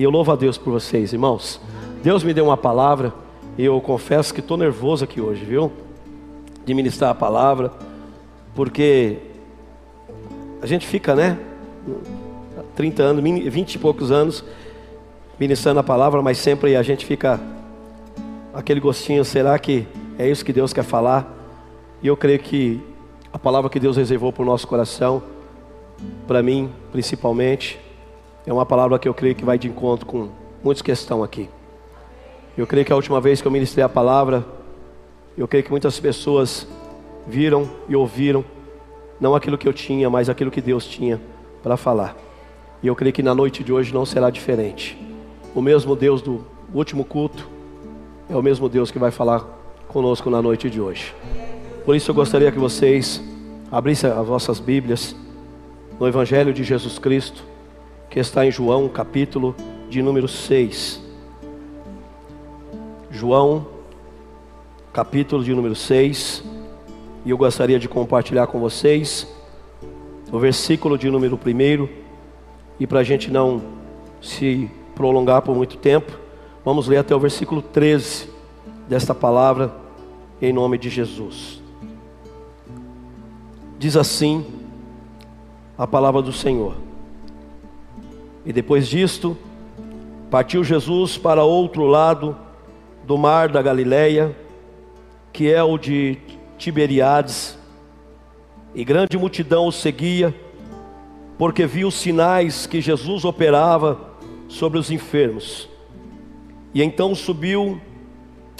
E eu louvo a Deus por vocês, irmãos. Deus me deu uma palavra e eu confesso que estou nervoso aqui hoje, viu? De ministrar a palavra, porque a gente fica, né? 30 anos, 20 e poucos anos ministrando a palavra, mas sempre a gente fica aquele gostinho, será que é isso que Deus quer falar? E eu creio que a palavra que Deus reservou para o nosso coração, para mim principalmente, é uma palavra que eu creio que vai de encontro com muitos que estão aqui. Eu creio que a última vez que eu ministrei a palavra, eu creio que muitas pessoas viram e ouviram, não aquilo que eu tinha, mas aquilo que Deus tinha para falar. E eu creio que na noite de hoje não será diferente. O mesmo Deus do último culto é o mesmo Deus que vai falar conosco na noite de hoje. Por isso eu gostaria que vocês abrissem as vossas Bíblias no Evangelho de Jesus Cristo, que está em João, capítulo de número 6. João, capítulo de número 6. E eu gostaria de compartilhar com vocês o versículo de número 1. E para a gente não se prolongar por muito tempo, vamos ler até o versículo 13 desta palavra, em nome de Jesus. Diz assim a palavra do Senhor. E depois disto, partiu Jesus para outro lado do mar da Galileia, que é o de Tiberiades, e grande multidão o seguia, porque viu os sinais que Jesus operava sobre os enfermos. E então subiu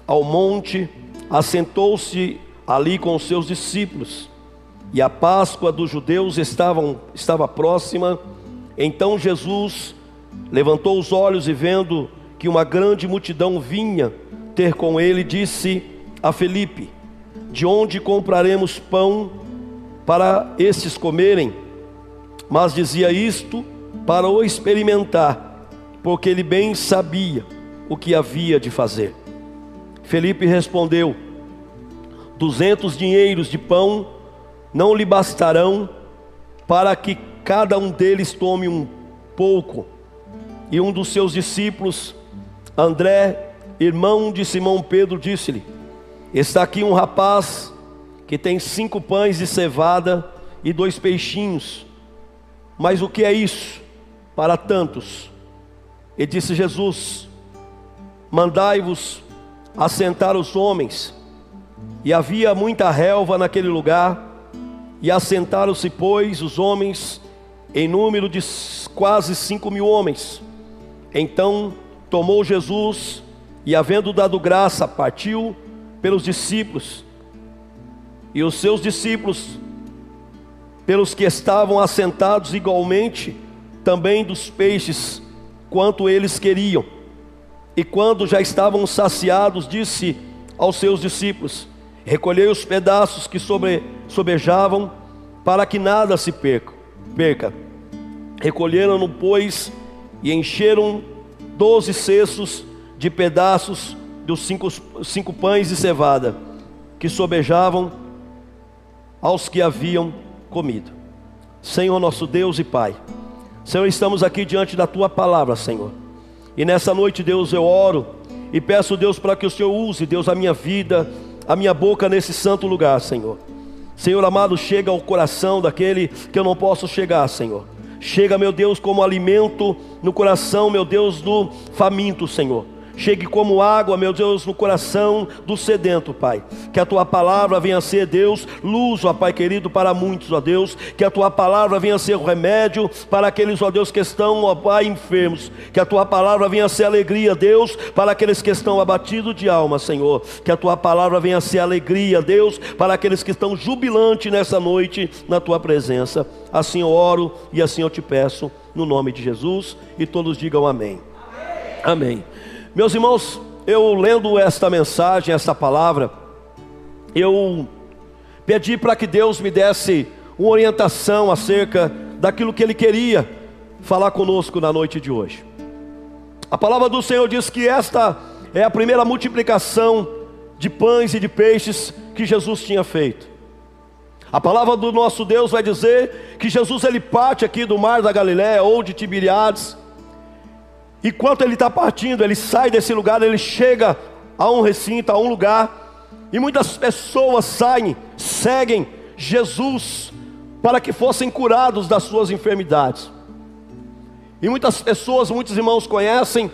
ao monte, assentou-se ali com os seus discípulos. E a Páscoa dos judeus estavam, estava próxima. Então Jesus levantou os olhos e vendo que uma grande multidão vinha ter com ele, disse a Felipe: De onde compraremos pão para estes comerem? Mas dizia isto para o experimentar porque ele bem sabia o que havia de fazer. Felipe respondeu: Duzentos dinheiros de pão não lhe bastarão para que cada um deles tome um pouco. E um dos seus discípulos, André, irmão de Simão Pedro, disse-lhe: Está aqui um rapaz que tem cinco pães de cevada e dois peixinhos. Mas o que é isso para tantos? E disse Jesus: Mandai-vos assentar os homens. E havia muita relva naquele lugar, e assentaram-se, pois, os homens, em número de quase cinco mil homens. Então tomou Jesus, e havendo dado graça, partiu pelos discípulos, e os seus discípulos, pelos que estavam assentados igualmente, também dos peixes quanto eles queriam. E quando já estavam saciados, disse aos seus discípulos: Recolhei os pedaços que sobre, sobejavam, para que nada se perca. Perca. Recolheram-no, pois, e encheram doze cestos de pedaços dos cinco, cinco pães de cevada, que sobejavam aos que haviam comido. Senhor nosso Deus e Pai. Senhor, estamos aqui diante da tua palavra, Senhor. E nessa noite, Deus, eu oro e peço, Deus, para que o Senhor use, Deus, a minha vida, a minha boca nesse santo lugar, Senhor. Senhor amado, chega ao coração daquele que eu não posso chegar, Senhor. Chega, meu Deus, como alimento no coração, meu Deus, do faminto, Senhor chegue como água, meu Deus, no coração do sedento, Pai. Que a tua palavra venha ser, Deus, luz, ó Pai querido, para muitos, ó Deus. Que a tua palavra venha ser o remédio para aqueles, ó Deus, que estão, ó Pai, enfermos. Que a tua palavra venha ser alegria, Deus, para aqueles que estão abatidos de alma, Senhor. Que a tua palavra venha ser alegria, Deus, para aqueles que estão jubilantes nessa noite na tua presença. Assim eu oro e assim eu te peço, no nome de Jesus. E todos digam amém. Amém. amém. Meus irmãos, eu lendo esta mensagem, esta palavra, eu pedi para que Deus me desse uma orientação acerca daquilo que Ele queria falar conosco na noite de hoje. A palavra do Senhor diz que esta é a primeira multiplicação de pães e de peixes que Jesus tinha feito. A palavra do nosso Deus vai dizer que Jesus ele parte aqui do mar da Galiléia ou de Tiberiades Enquanto ele está partindo, ele sai desse lugar, ele chega a um recinto, a um lugar, e muitas pessoas saem, seguem Jesus para que fossem curados das suas enfermidades. E muitas pessoas, muitos irmãos conhecem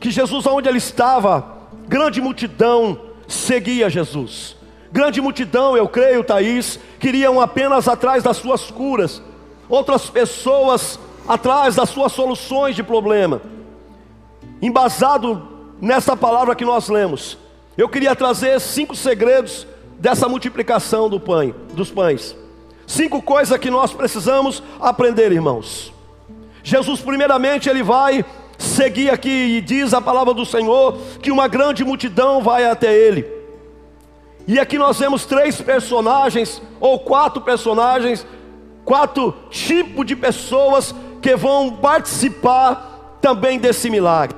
que Jesus, onde ele estava, grande multidão seguia Jesus. Grande multidão, eu creio, Thaís, queriam apenas atrás das suas curas, outras pessoas atrás das suas soluções de problema. Embasado nessa palavra que nós lemos, eu queria trazer cinco segredos dessa multiplicação do pão, dos pães. Cinco coisas que nós precisamos aprender, irmãos. Jesus, primeiramente, ele vai seguir aqui e diz a palavra do Senhor que uma grande multidão vai até ele. E aqui nós vemos três personagens, ou quatro personagens, quatro tipos de pessoas que vão participar também desse milagre.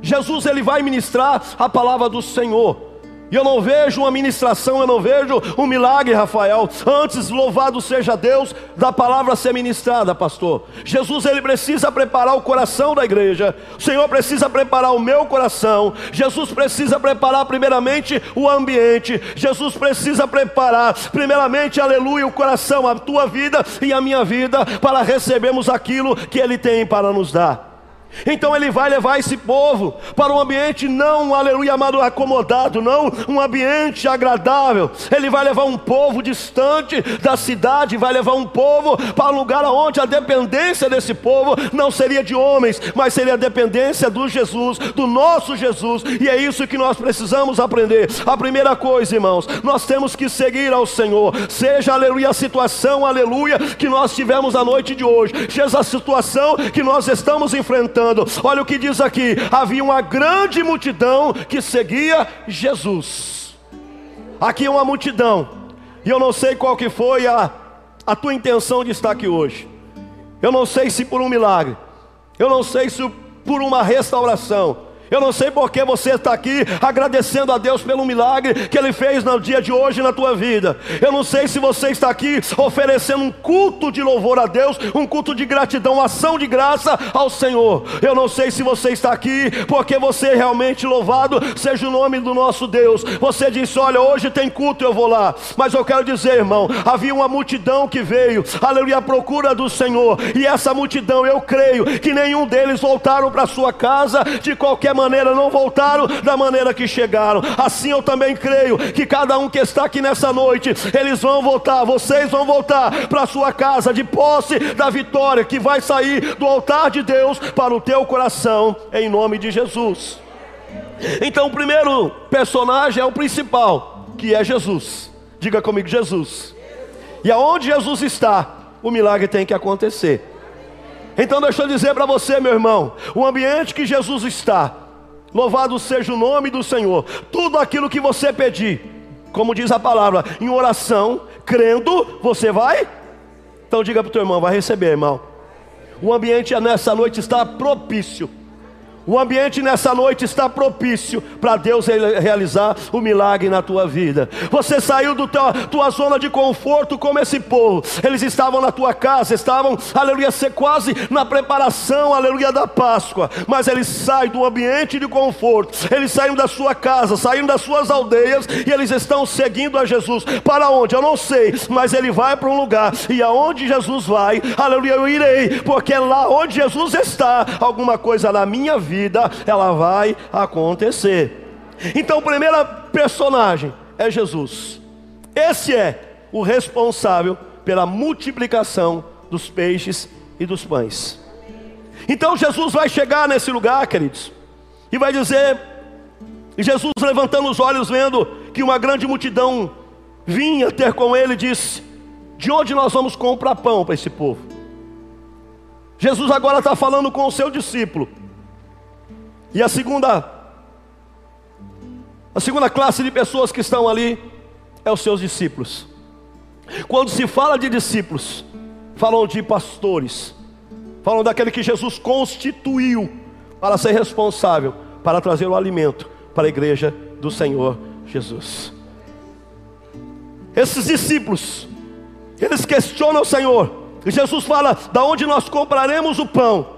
Jesus ele vai ministrar a palavra do Senhor. E eu não vejo uma ministração, eu não vejo um milagre, Rafael. Antes, louvado seja Deus, da palavra ser ministrada, pastor. Jesus, ele precisa preparar o coração da igreja. O Senhor precisa preparar o meu coração. Jesus precisa preparar, primeiramente, o ambiente. Jesus precisa preparar, primeiramente, aleluia, o coração, a tua vida e a minha vida, para recebermos aquilo que Ele tem para nos dar. Então ele vai levar esse povo para um ambiente não, aleluia, amado, acomodado, não um ambiente agradável. Ele vai levar um povo distante da cidade, vai levar um povo para um lugar onde a dependência desse povo não seria de homens, mas seria a dependência do Jesus, do nosso Jesus. E é isso que nós precisamos aprender. A primeira coisa, irmãos, nós temos que seguir ao Senhor. Seja, aleluia, a situação, aleluia, que nós tivemos a noite de hoje, seja a situação que nós estamos enfrentando Olha o que diz aqui: havia uma grande multidão que seguia Jesus. Aqui é uma multidão, e eu não sei qual que foi a, a tua intenção de estar aqui hoje. Eu não sei se por um milagre, eu não sei se por uma restauração, eu não sei porque você está aqui agradecendo a Deus pelo milagre que Ele fez no dia de hoje na tua vida. Eu não sei se você está aqui oferecendo um culto de louvor a Deus, um culto de gratidão, uma ação de graça ao Senhor. Eu não sei se você está aqui porque você é realmente louvado seja o nome do nosso Deus. Você disse: Olha, hoje tem culto, eu vou lá. Mas eu quero dizer, irmão, havia uma multidão que veio, aleluia, à procura do Senhor. E essa multidão, eu creio que nenhum deles voltaram para sua casa de qualquer maneira, não voltaram da maneira que chegaram. Assim eu também creio que cada um que está aqui nessa noite, eles vão voltar, vocês vão voltar para sua casa de posse da vitória que vai sair do altar de Deus para o teu coração, em nome de Jesus. Então, o primeiro personagem é o principal, que é Jesus. Diga comigo, Jesus. E aonde Jesus está, o milagre tem que acontecer. Então, deixa eu dizer para você, meu irmão: o ambiente que Jesus está, Louvado seja o nome do Senhor. Tudo aquilo que você pedir, como diz a palavra, em oração, crendo, você vai. Então diga para o teu irmão, vai receber, irmão. O ambiente nessa noite está propício o ambiente nessa noite está propício para Deus realizar o milagre na tua vida. Você saiu da tua, tua zona de conforto como esse povo. Eles estavam na tua casa, estavam, aleluia, quase na preparação, aleluia, da Páscoa. Mas eles saem do ambiente de conforto. Eles saem da sua casa, saem das suas aldeias e eles estão seguindo a Jesus. Para onde? Eu não sei, mas ele vai para um lugar e aonde Jesus vai, aleluia, eu irei, porque é lá onde Jesus está, alguma coisa na minha vida vida ela vai acontecer. Então, o primeiro personagem é Jesus. Esse é o responsável pela multiplicação dos peixes e dos pães. Então Jesus vai chegar nesse lugar, queridos, e vai dizer: Jesus levantando os olhos, vendo que uma grande multidão vinha ter com ele, disse: De onde nós vamos comprar pão para esse povo? Jesus agora está falando com o seu discípulo. E a segunda a segunda classe de pessoas que estão ali é os seus discípulos. Quando se fala de discípulos, falam de pastores, falam daquele que Jesus constituiu para ser responsável para trazer o alimento para a igreja do Senhor Jesus. Esses discípulos, eles questionam o Senhor. E Jesus fala: "Da onde nós compraremos o pão?"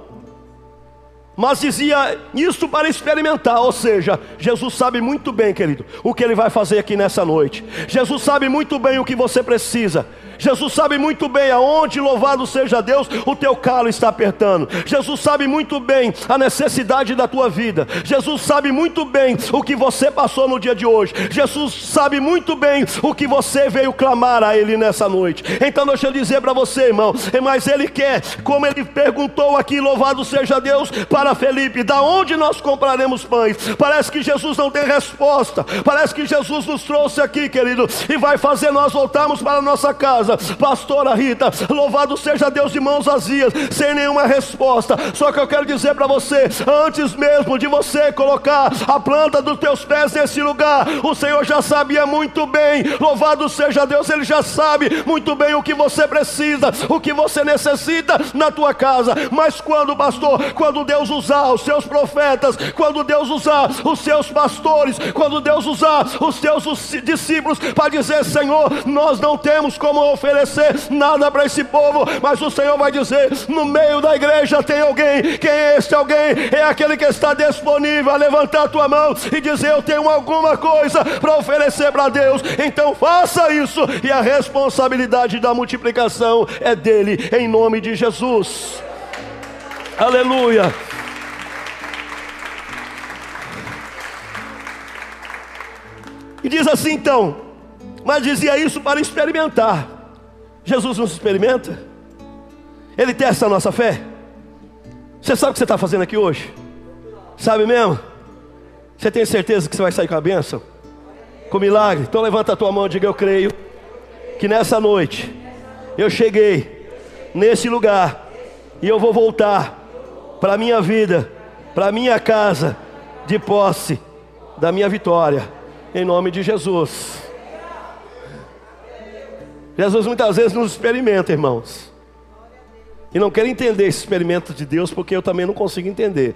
Mas dizia isso para experimentar, ou seja, Jesus sabe muito bem, querido, o que ele vai fazer aqui nessa noite. Jesus sabe muito bem o que você precisa. Jesus sabe muito bem aonde, louvado seja Deus, o teu calo está apertando. Jesus sabe muito bem a necessidade da tua vida. Jesus sabe muito bem o que você passou no dia de hoje. Jesus sabe muito bem o que você veio clamar a Ele nessa noite. Então deixa eu dizer para você, irmão, mas Ele quer, como Ele perguntou aqui, louvado seja Deus, para Felipe, da onde nós compraremos pães? Parece que Jesus não tem resposta. Parece que Jesus nos trouxe aqui, querido, e vai fazer nós voltarmos para a nossa casa casa, pastora Rita, louvado seja Deus de mãos vazias, sem nenhuma resposta. Só que eu quero dizer para você, antes mesmo de você colocar a planta dos teus pés nesse lugar, o Senhor já sabia muito bem, louvado seja Deus, Ele já sabe muito bem o que você precisa, o que você necessita na tua casa. Mas quando, pastor, quando Deus usar os seus profetas, quando Deus usar os seus pastores, quando Deus usar os seus discípulos para dizer, Senhor, nós não temos como oferecer nada para esse povo, mas o Senhor vai dizer: no meio da igreja tem alguém, quem é este alguém? É aquele que está disponível a levantar a tua mão e dizer: Eu tenho alguma coisa para oferecer para Deus, então faça isso, e a responsabilidade da multiplicação é dele, em nome de Jesus. Aleluia. E diz assim então, mas dizia isso para experimentar. Jesus nos experimenta, Ele testa a nossa fé. Você sabe o que você está fazendo aqui hoje? Sabe mesmo? Você tem certeza que você vai sair com a bênção? Com milagre? Então levanta a tua mão e diga: Eu creio que nessa noite eu cheguei nesse lugar e eu vou voltar para a minha vida, para a minha casa, de posse da minha vitória, em nome de Jesus. Jesus muitas vezes nos experimenta, irmãos. E não quero entender esse experimento de Deus, porque eu também não consigo entender.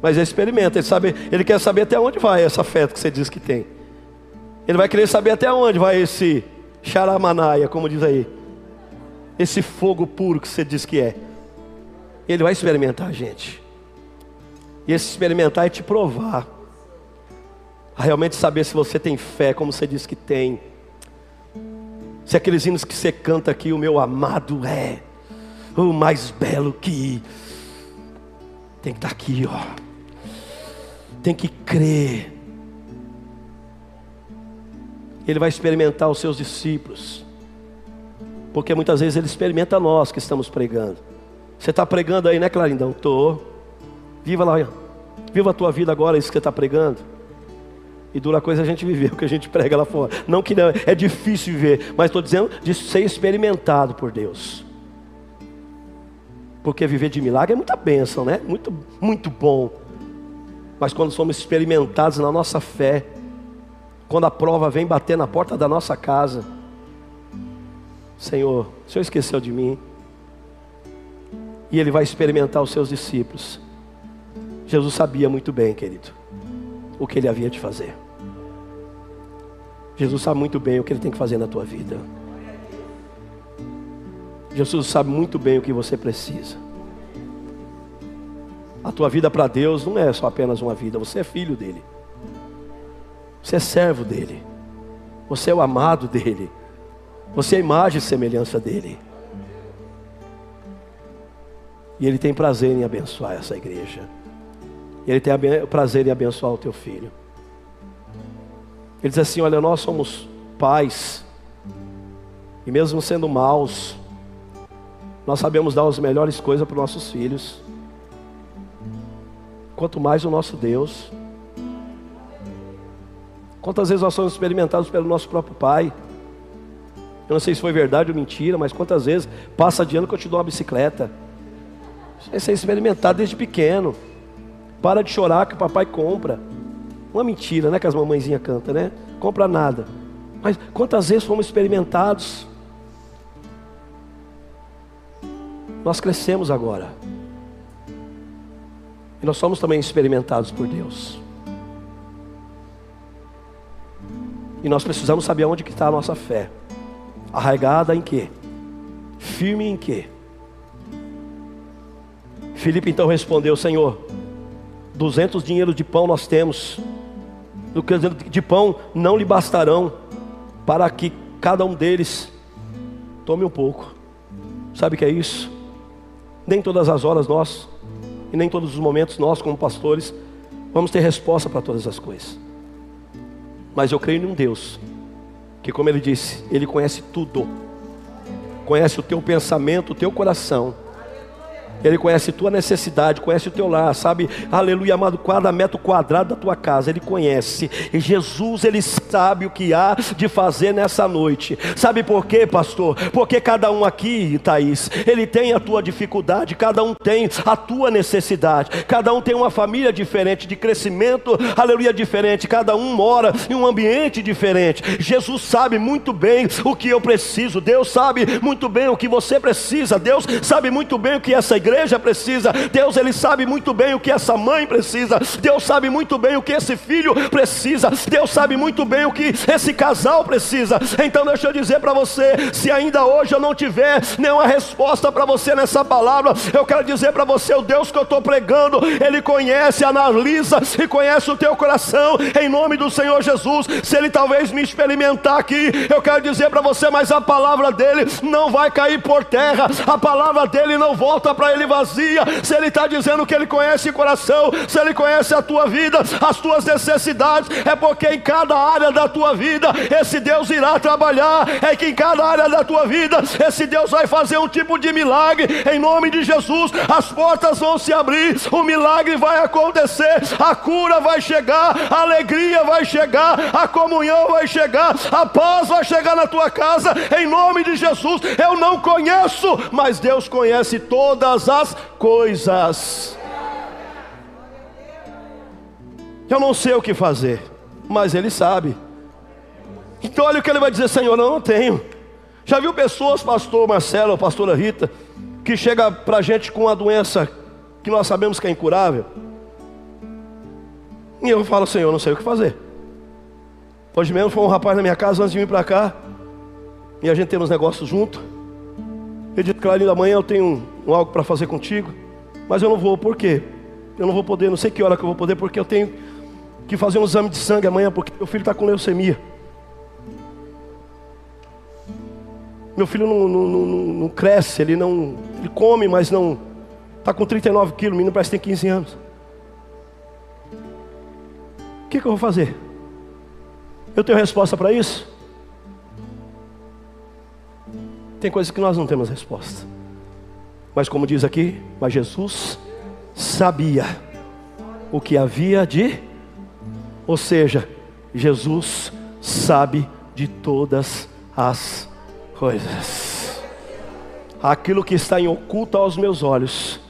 Mas ele experimenta, ele, sabe, ele quer saber até onde vai essa fé que você diz que tem. Ele vai querer saber até onde vai esse xaramanaia, como diz aí. Esse fogo puro que você diz que é. Ele vai experimentar a gente. E esse experimentar é te provar. A realmente saber se você tem fé, como você diz que tem. Se aqueles hinos que você canta aqui, o meu amado é o mais belo que tem que estar tá aqui, ó. Tem que crer. Ele vai experimentar os seus discípulos. Porque muitas vezes ele experimenta nós que estamos pregando. Você está pregando aí, né, Clarindão? Tô. Viva lá, viva a tua vida agora, isso que você está pregando. E dura coisa a gente viver o que a gente prega lá fora. Não que não, é difícil viver, mas estou dizendo de ser experimentado por Deus. Porque viver de milagre é muita bênção, né? Muito, muito bom. Mas quando somos experimentados na nossa fé, quando a prova vem bater na porta da nossa casa, Senhor, o Senhor esqueceu de mim. E Ele vai experimentar os seus discípulos. Jesus sabia muito bem, querido, o que Ele havia de fazer. Jesus sabe muito bem o que Ele tem que fazer na tua vida. Jesus sabe muito bem o que você precisa. A tua vida para Deus não é só apenas uma vida, você é filho dele. Você é servo dele. Você é o amado dele. Você é a imagem e semelhança dele. E ele tem prazer em abençoar essa igreja. Ele tem prazer em abençoar o teu filho. Ele diz assim: Olha, nós somos pais, e mesmo sendo maus, nós sabemos dar as melhores coisas para os nossos filhos. Quanto mais o nosso Deus. Quantas vezes nós somos experimentados pelo nosso próprio Pai? Eu não sei se foi verdade ou mentira, mas quantas vezes passa de ano que eu te dou uma bicicleta. Isso é experimentado desde pequeno. Para de chorar que o papai compra. Uma mentira, né? Que as mamãezinhas cantam, né? Compra nada. Mas quantas vezes fomos experimentados? Nós crescemos agora. E nós somos também experimentados por Deus. E nós precisamos saber onde está a nossa fé. Arraigada em quê? Firme em quê? Filipe então respondeu: Senhor, duzentos dinheiros de pão nós temos, de pão não lhe bastarão para que cada um deles tome um pouco. Sabe o que é isso? Nem todas as horas nós, e nem todos os momentos nós, como pastores, vamos ter resposta para todas as coisas. Mas eu creio em um Deus, que como ele disse, ele conhece tudo, conhece o teu pensamento, o teu coração ele conhece tua necessidade, conhece o teu lar, sabe? Aleluia, amado, cada metro quadrado da tua casa, Ele conhece. E Jesus, Ele sabe o que há de fazer nessa noite. Sabe por quê, pastor? Porque cada um aqui, Thaís, ele tem a tua dificuldade, cada um tem a tua necessidade, cada um tem uma família diferente, de crescimento, aleluia, diferente, cada um mora em um ambiente diferente. Jesus sabe muito bem o que eu preciso, Deus sabe muito bem o que você precisa, Deus sabe muito bem o que essa igreja igreja precisa. Deus, Ele sabe muito bem o que essa mãe precisa. Deus sabe muito bem o que esse filho precisa. Deus sabe muito bem o que esse casal precisa. Então, deixa eu dizer para você: se ainda hoje eu não tiver nenhuma resposta para você nessa palavra, eu quero dizer para você: o Deus que eu estou pregando, Ele conhece, analisa e conhece o teu coração, em nome do Senhor Jesus. Se Ele talvez me experimentar aqui, eu quero dizer para você: mas a palavra dele não vai cair por terra, a palavra dele não volta para Ele vazia, se Ele está dizendo que Ele conhece o coração, se Ele conhece a tua vida, as tuas necessidades, é porque em cada área da tua vida esse Deus irá trabalhar, é que em cada área da tua vida esse Deus vai fazer um tipo de milagre, em nome de Jesus, as portas vão se abrir, o milagre vai acontecer, a cura vai chegar, a alegria vai chegar, a comunhão vai chegar, a paz vai chegar na tua casa, em nome de Jesus. Eu não conheço, mas Deus conhece todas as as coisas. Eu não sei o que fazer, mas Ele sabe. Então olha o que ele vai dizer, Senhor, eu não tenho. Já viu pessoas, pastor Marcelo, pastora Rita, que chega para a gente com uma doença que nós sabemos que é incurável? E eu falo, Senhor, não sei o que fazer. Hoje mesmo foi um rapaz na minha casa antes de vir para cá, e a gente tem uns negócios junto. Ele disse, Clarinho, amanhã eu tenho algo para fazer contigo, mas eu não vou, por quê? Eu não vou poder, não sei que hora que eu vou poder, porque eu tenho que fazer um exame de sangue amanhã, porque meu filho está com leucemia. Meu filho não, não, não, não, cresce, ele não. Ele come, mas não. Está com 39 quilos, o menino parece que tem 15 anos. O que, que eu vou fazer? Eu tenho resposta para isso? Tem coisas que nós não temos resposta. Mas como diz aqui, mas Jesus sabia o que havia de, ou seja, Jesus sabe de todas as coisas. Aquilo que está em oculto aos meus olhos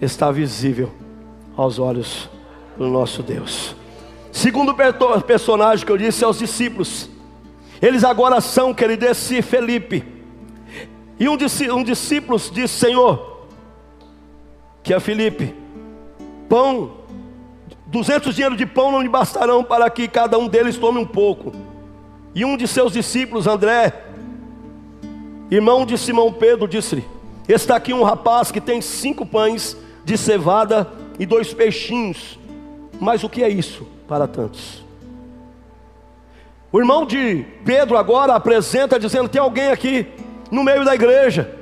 está visível aos olhos do nosso Deus. Segundo personagem que eu disse aos discípulos, eles agora são, querido, esse Felipe e um, um discípulo disse: Senhor, que é Felipe, pão, duzentos dinheiros de pão não lhe bastarão para que cada um deles tome um pouco. E um de seus discípulos, André, irmão de Simão Pedro, disse-lhe: Está aqui um rapaz que tem cinco pães de cevada e dois peixinhos. Mas o que é isso para tantos? O irmão de Pedro agora apresenta dizendo: Tem alguém aqui no meio da igreja.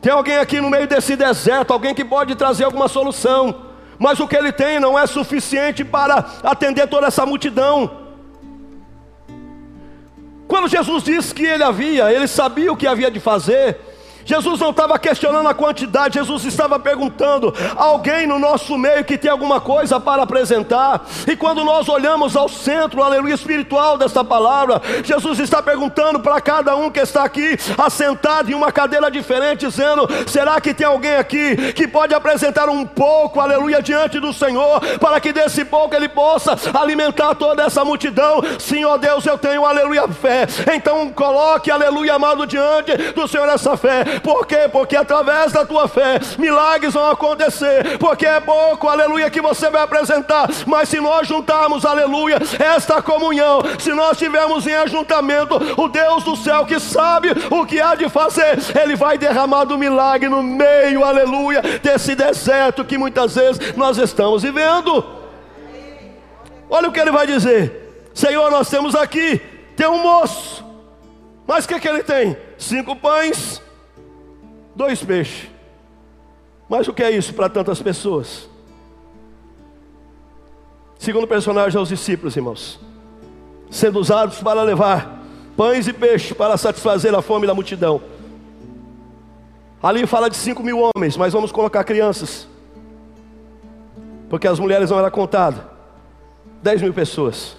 Tem alguém aqui no meio desse deserto, alguém que pode trazer alguma solução, mas o que ele tem não é suficiente para atender toda essa multidão. Quando Jesus disse que ele havia, ele sabia o que havia de fazer, Jesus não estava questionando a quantidade, Jesus estava perguntando: alguém no nosso meio que tem alguma coisa para apresentar? E quando nós olhamos ao centro, aleluia, espiritual desta palavra, Jesus está perguntando para cada um que está aqui, assentado em uma cadeira diferente, dizendo: será que tem alguém aqui que pode apresentar um pouco, aleluia, diante do Senhor, para que desse pouco ele possa alimentar toda essa multidão? Sim, ó Deus, eu tenho, aleluia, fé. Então coloque, aleluia, amado, diante do Senhor essa fé fé. Por quê? Porque através da tua fé, milagres vão acontecer. Porque é pouco, aleluia, que você vai apresentar. Mas se nós juntarmos, aleluia, esta comunhão, se nós tivermos em ajuntamento o Deus do céu que sabe o que há de fazer, Ele vai derramar do milagre no meio, aleluia, desse deserto que muitas vezes nós estamos vivendo. Olha o que ele vai dizer: Senhor, nós temos aqui, tem um moço, mas o que, que ele tem? Cinco pães, dois peixes. Mas o que é isso para tantas pessoas? Segundo personagem, aos discípulos, irmãos, sendo usados para levar pães e peixes para satisfazer a fome da multidão. Ali fala de cinco mil homens, mas vamos colocar crianças, porque as mulheres não eram contadas. Dez mil pessoas.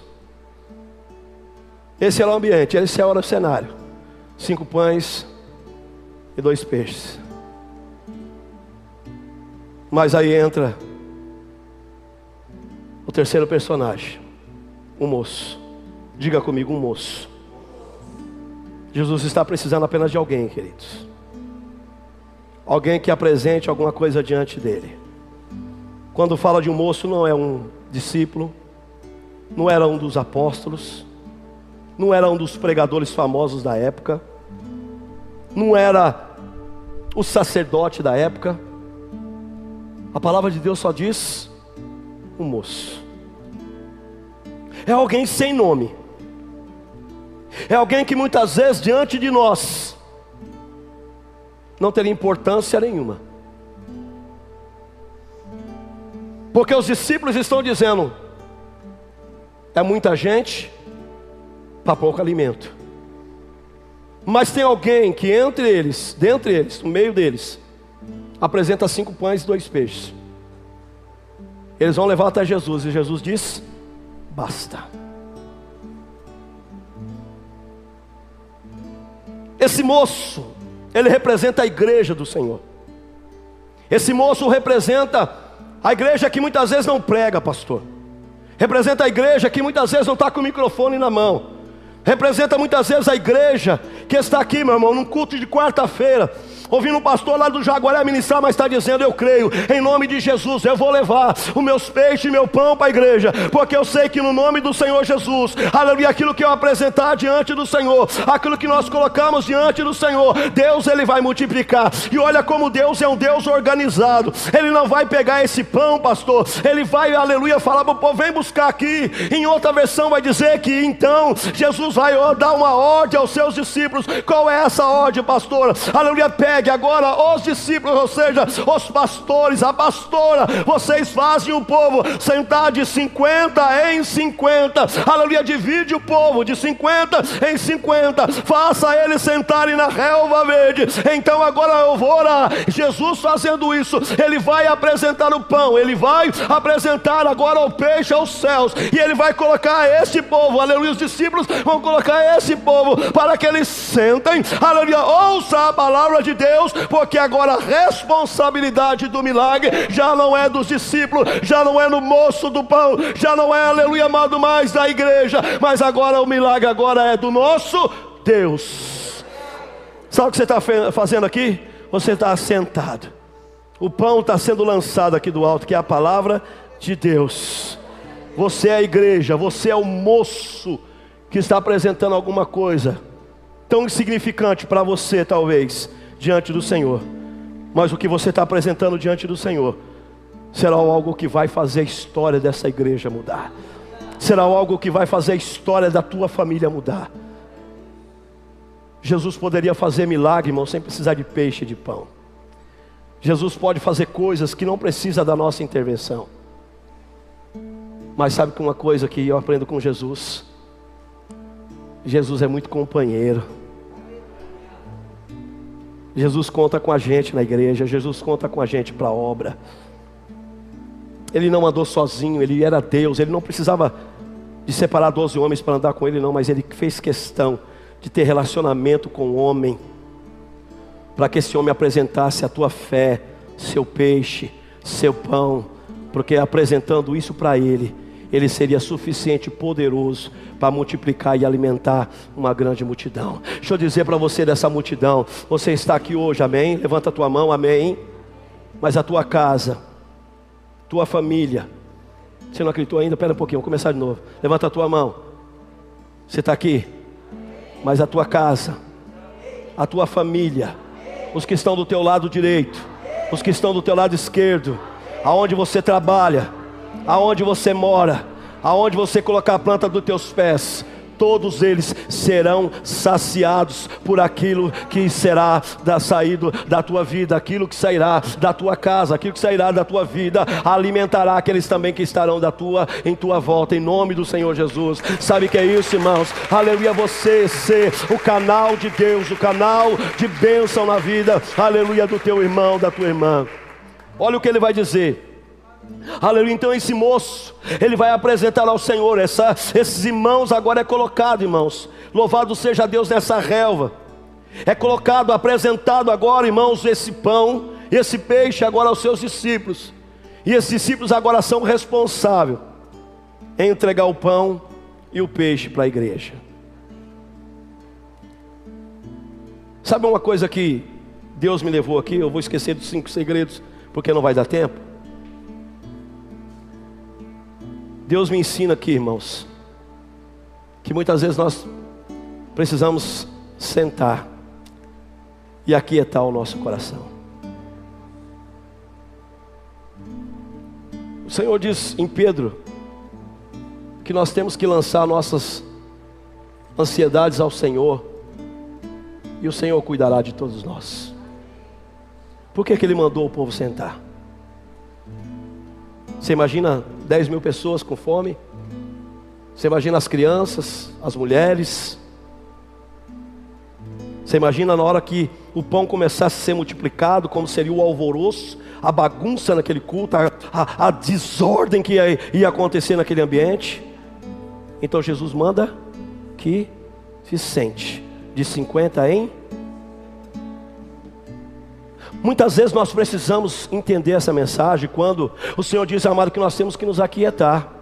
Esse era o ambiente, esse era o cenário. Cinco pães e dois peixes. Mas aí entra o terceiro personagem, um moço. Diga comigo, um moço. Jesus está precisando apenas de alguém, queridos. Alguém que apresente alguma coisa diante dele. Quando fala de um moço, não é um discípulo, não era um dos apóstolos, não era um dos pregadores famosos da época, não era o sacerdote da época. A palavra de Deus só diz um moço. É alguém sem nome. É alguém que muitas vezes diante de nós não teria importância nenhuma. Porque os discípulos estão dizendo: é muita gente para pouco alimento. Mas tem alguém que entre eles, dentre eles, no meio deles, apresenta cinco pães e dois peixes. Eles vão levar até Jesus e Jesus diz: basta. Esse moço, ele representa a igreja do Senhor. Esse moço representa a igreja que muitas vezes não prega, pastor. Representa a igreja que muitas vezes não está com o microfone na mão. Representa muitas vezes a igreja que está aqui, meu irmão, num culto de quarta-feira ouvindo um pastor lá do Jaguaré ministrar, mas está dizendo: Eu creio, em nome de Jesus, eu vou levar os meus peixes e meu pão para a igreja, porque eu sei que no nome do Senhor Jesus, aleluia, aquilo que eu apresentar diante do Senhor, aquilo que nós colocamos diante do Senhor, Deus ele vai multiplicar. E olha como Deus é um Deus organizado, Ele não vai pegar esse pão, pastor, Ele vai, aleluia, falar para o povo: vem buscar aqui. Em outra versão vai dizer que então Jesus vai dar uma ordem aos seus discípulos. Qual é essa ordem, pastor? Aleluia, pega pegue agora os discípulos, ou seja, os pastores, a pastora, vocês fazem o povo sentar de 50 em 50, aleluia, divide o povo de 50 em 50, faça eles sentarem na relva verde. Então agora eu vou orar. Jesus fazendo isso, ele vai apresentar o pão, ele vai apresentar agora o peixe aos céus, e ele vai colocar esse povo, aleluia, os discípulos vão colocar esse povo para que eles sentem, aleluia, ouça a palavra de Deus Deus, porque agora a responsabilidade do milagre já não é dos discípulos, já não é no moço do pão, já não é, aleluia, amado, mais da igreja, mas agora o milagre agora é do nosso Deus. Sabe o que você está fazendo aqui? Você está sentado. O pão está sendo lançado aqui do alto, que é a palavra de Deus. Você é a igreja, você é o moço que está apresentando alguma coisa tão insignificante para você, talvez, diante do Senhor. Mas o que você está apresentando diante do Senhor será algo que vai fazer a história dessa igreja mudar. Será algo que vai fazer a história da tua família mudar. Jesus poderia fazer milagre, irmão, sem precisar de peixe e de pão. Jesus pode fazer coisas que não precisa da nossa intervenção. Mas sabe que uma coisa que eu aprendo com Jesus? Jesus é muito companheiro. Jesus conta com a gente na igreja, Jesus conta com a gente para a obra. Ele não andou sozinho, ele era Deus, ele não precisava de separar doze homens para andar com ele, não, mas ele fez questão de ter relacionamento com o homem, para que esse homem apresentasse a tua fé, seu peixe, seu pão, porque apresentando isso para ele, ele seria suficiente poderoso para multiplicar e alimentar uma grande multidão. Deixa eu dizer para você dessa multidão: você está aqui hoje, amém? Levanta a tua mão, amém. Mas a tua casa, tua família, você não acreditou ainda? Espera um pouquinho, vamos começar de novo. Levanta a tua mão. Você está aqui, mas a tua casa, a tua família, os que estão do teu lado direito, os que estão do teu lado esquerdo, aonde você trabalha, aonde você mora, aonde você colocar a planta dos teus pés, todos eles serão saciados por aquilo que será da saído da tua vida, aquilo que sairá da tua casa, aquilo que sairá da tua vida, alimentará aqueles também que estarão da tua em tua volta, em nome do Senhor Jesus. Sabe que é isso, irmãos? Aleluia, você ser o canal de Deus, o canal de bênção na vida, aleluia, do teu irmão, da tua irmã. Olha o que ele vai dizer. Aleluia, então esse moço, ele vai apresentar ao Senhor, essa, esses irmãos agora é colocado, irmãos. Louvado seja Deus nessa relva. É colocado, apresentado agora, irmãos, esse pão, esse peixe agora aos seus discípulos. E esses discípulos agora são responsáveis em entregar o pão e o peixe para a igreja. Sabe uma coisa que Deus me levou aqui? Eu vou esquecer dos cinco segredos, porque não vai dar tempo. Deus me ensina aqui, irmãos, que muitas vezes nós precisamos sentar e aquietar o nosso coração. O Senhor diz em Pedro que nós temos que lançar nossas ansiedades ao Senhor e o Senhor cuidará de todos nós. Por que, que Ele mandou o povo sentar? Você imagina 10 mil pessoas com fome? Você imagina as crianças, as mulheres? Você imagina na hora que o pão começasse a ser multiplicado, como seria o alvoroço, a bagunça naquele culto, a, a, a desordem que ia, ia acontecer naquele ambiente? Então Jesus manda que se sente de 50 em Muitas vezes nós precisamos entender essa mensagem quando o Senhor diz, amado, que nós temos que nos aquietar.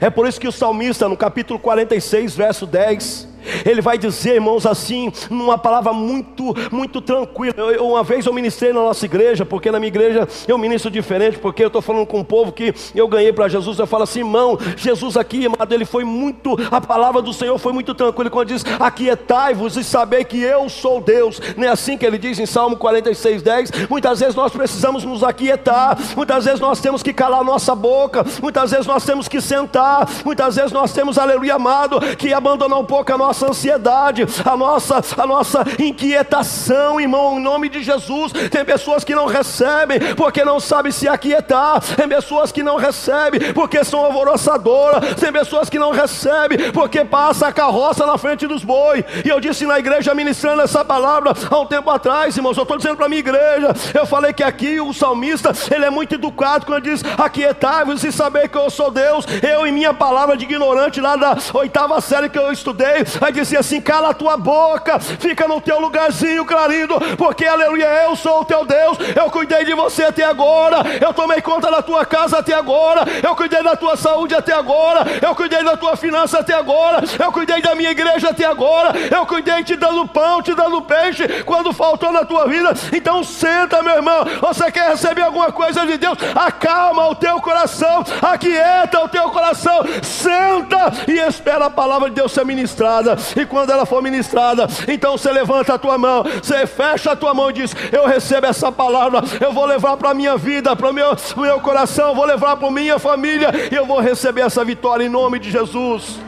É por isso que o salmista, no capítulo 46, verso 10, ele vai dizer, irmãos, assim, numa palavra muito, muito tranquila. Eu, uma vez eu ministrei na nossa igreja, porque na minha igreja eu ministro diferente, porque eu estou falando com um povo que eu ganhei para Jesus. Eu falo assim, irmão, Jesus aqui, amado, ele foi muito, a palavra do Senhor foi muito tranquila. Quando diz, aquietai-vos e saber que eu sou Deus, não é assim que ele diz em Salmo 46, 10. Muitas vezes nós precisamos nos aquietar, muitas vezes nós temos que calar nossa boca, muitas vezes nós temos que sentar, muitas vezes nós temos, aleluia, amado, que abandonar um pouco a nossa nossa ansiedade, a nossa, a nossa inquietação, irmão, em nome de Jesus. Tem pessoas que não recebem porque não sabem se aquietar, tem pessoas que não recebem porque são alvoroçadoras, tem pessoas que não recebem porque passa a carroça na frente dos bois. E eu disse na igreja ministrando essa palavra há um tempo atrás, irmãos, eu estou dizendo para a minha igreja, eu falei que aqui o salmista, ele é muito educado quando diz: aquietai-vos e saber que eu sou Deus, eu e minha palavra de ignorante lá da oitava série que eu estudei, vai dizer assim: cala a tua boca, fica no teu lugarzinho, clarindo, porque aleluia, eu sou o teu Deus, eu cuidei de você até agora, eu tomei conta da tua casa até agora, eu cuidei da tua saúde até agora, eu cuidei da tua finança até agora, eu cuidei da minha igreja até agora, eu cuidei te dando pão, te dando peixe, quando faltou na tua vida. Então senta, meu irmão, você quer receber alguma coisa de Deus? Acalma o teu coração, aquieta o teu coração, senta e espera a palavra de Deus ser ministrada e quando ela for ministrada, então você levanta a tua mão, você fecha a tua mão e diz: Eu recebo essa palavra, eu vou levar para a minha vida, para o meu, meu coração, vou levar para minha família, e eu vou receber essa vitória em nome de Jesus.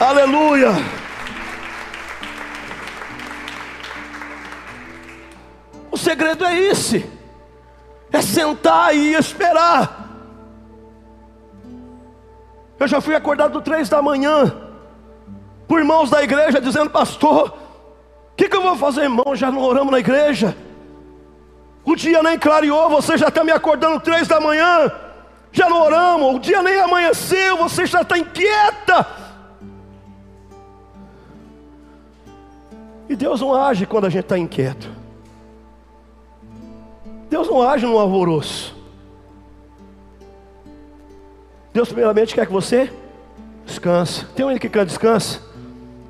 Aleluia. O segredo é esse: é sentar e esperar. Eu já fui acordado três da manhã por irmãos da igreja dizendo, pastor, o que, que eu vou fazer, irmão? Já não oramos na igreja. O dia nem clareou, você já está me acordando três da manhã. Já não oramos, o dia nem amanheceu, você já está inquieta. E Deus não age quando a gente está inquieto. Deus não age no alvoroço. Deus primeiramente quer que você descanse. Tem um que canta descansa?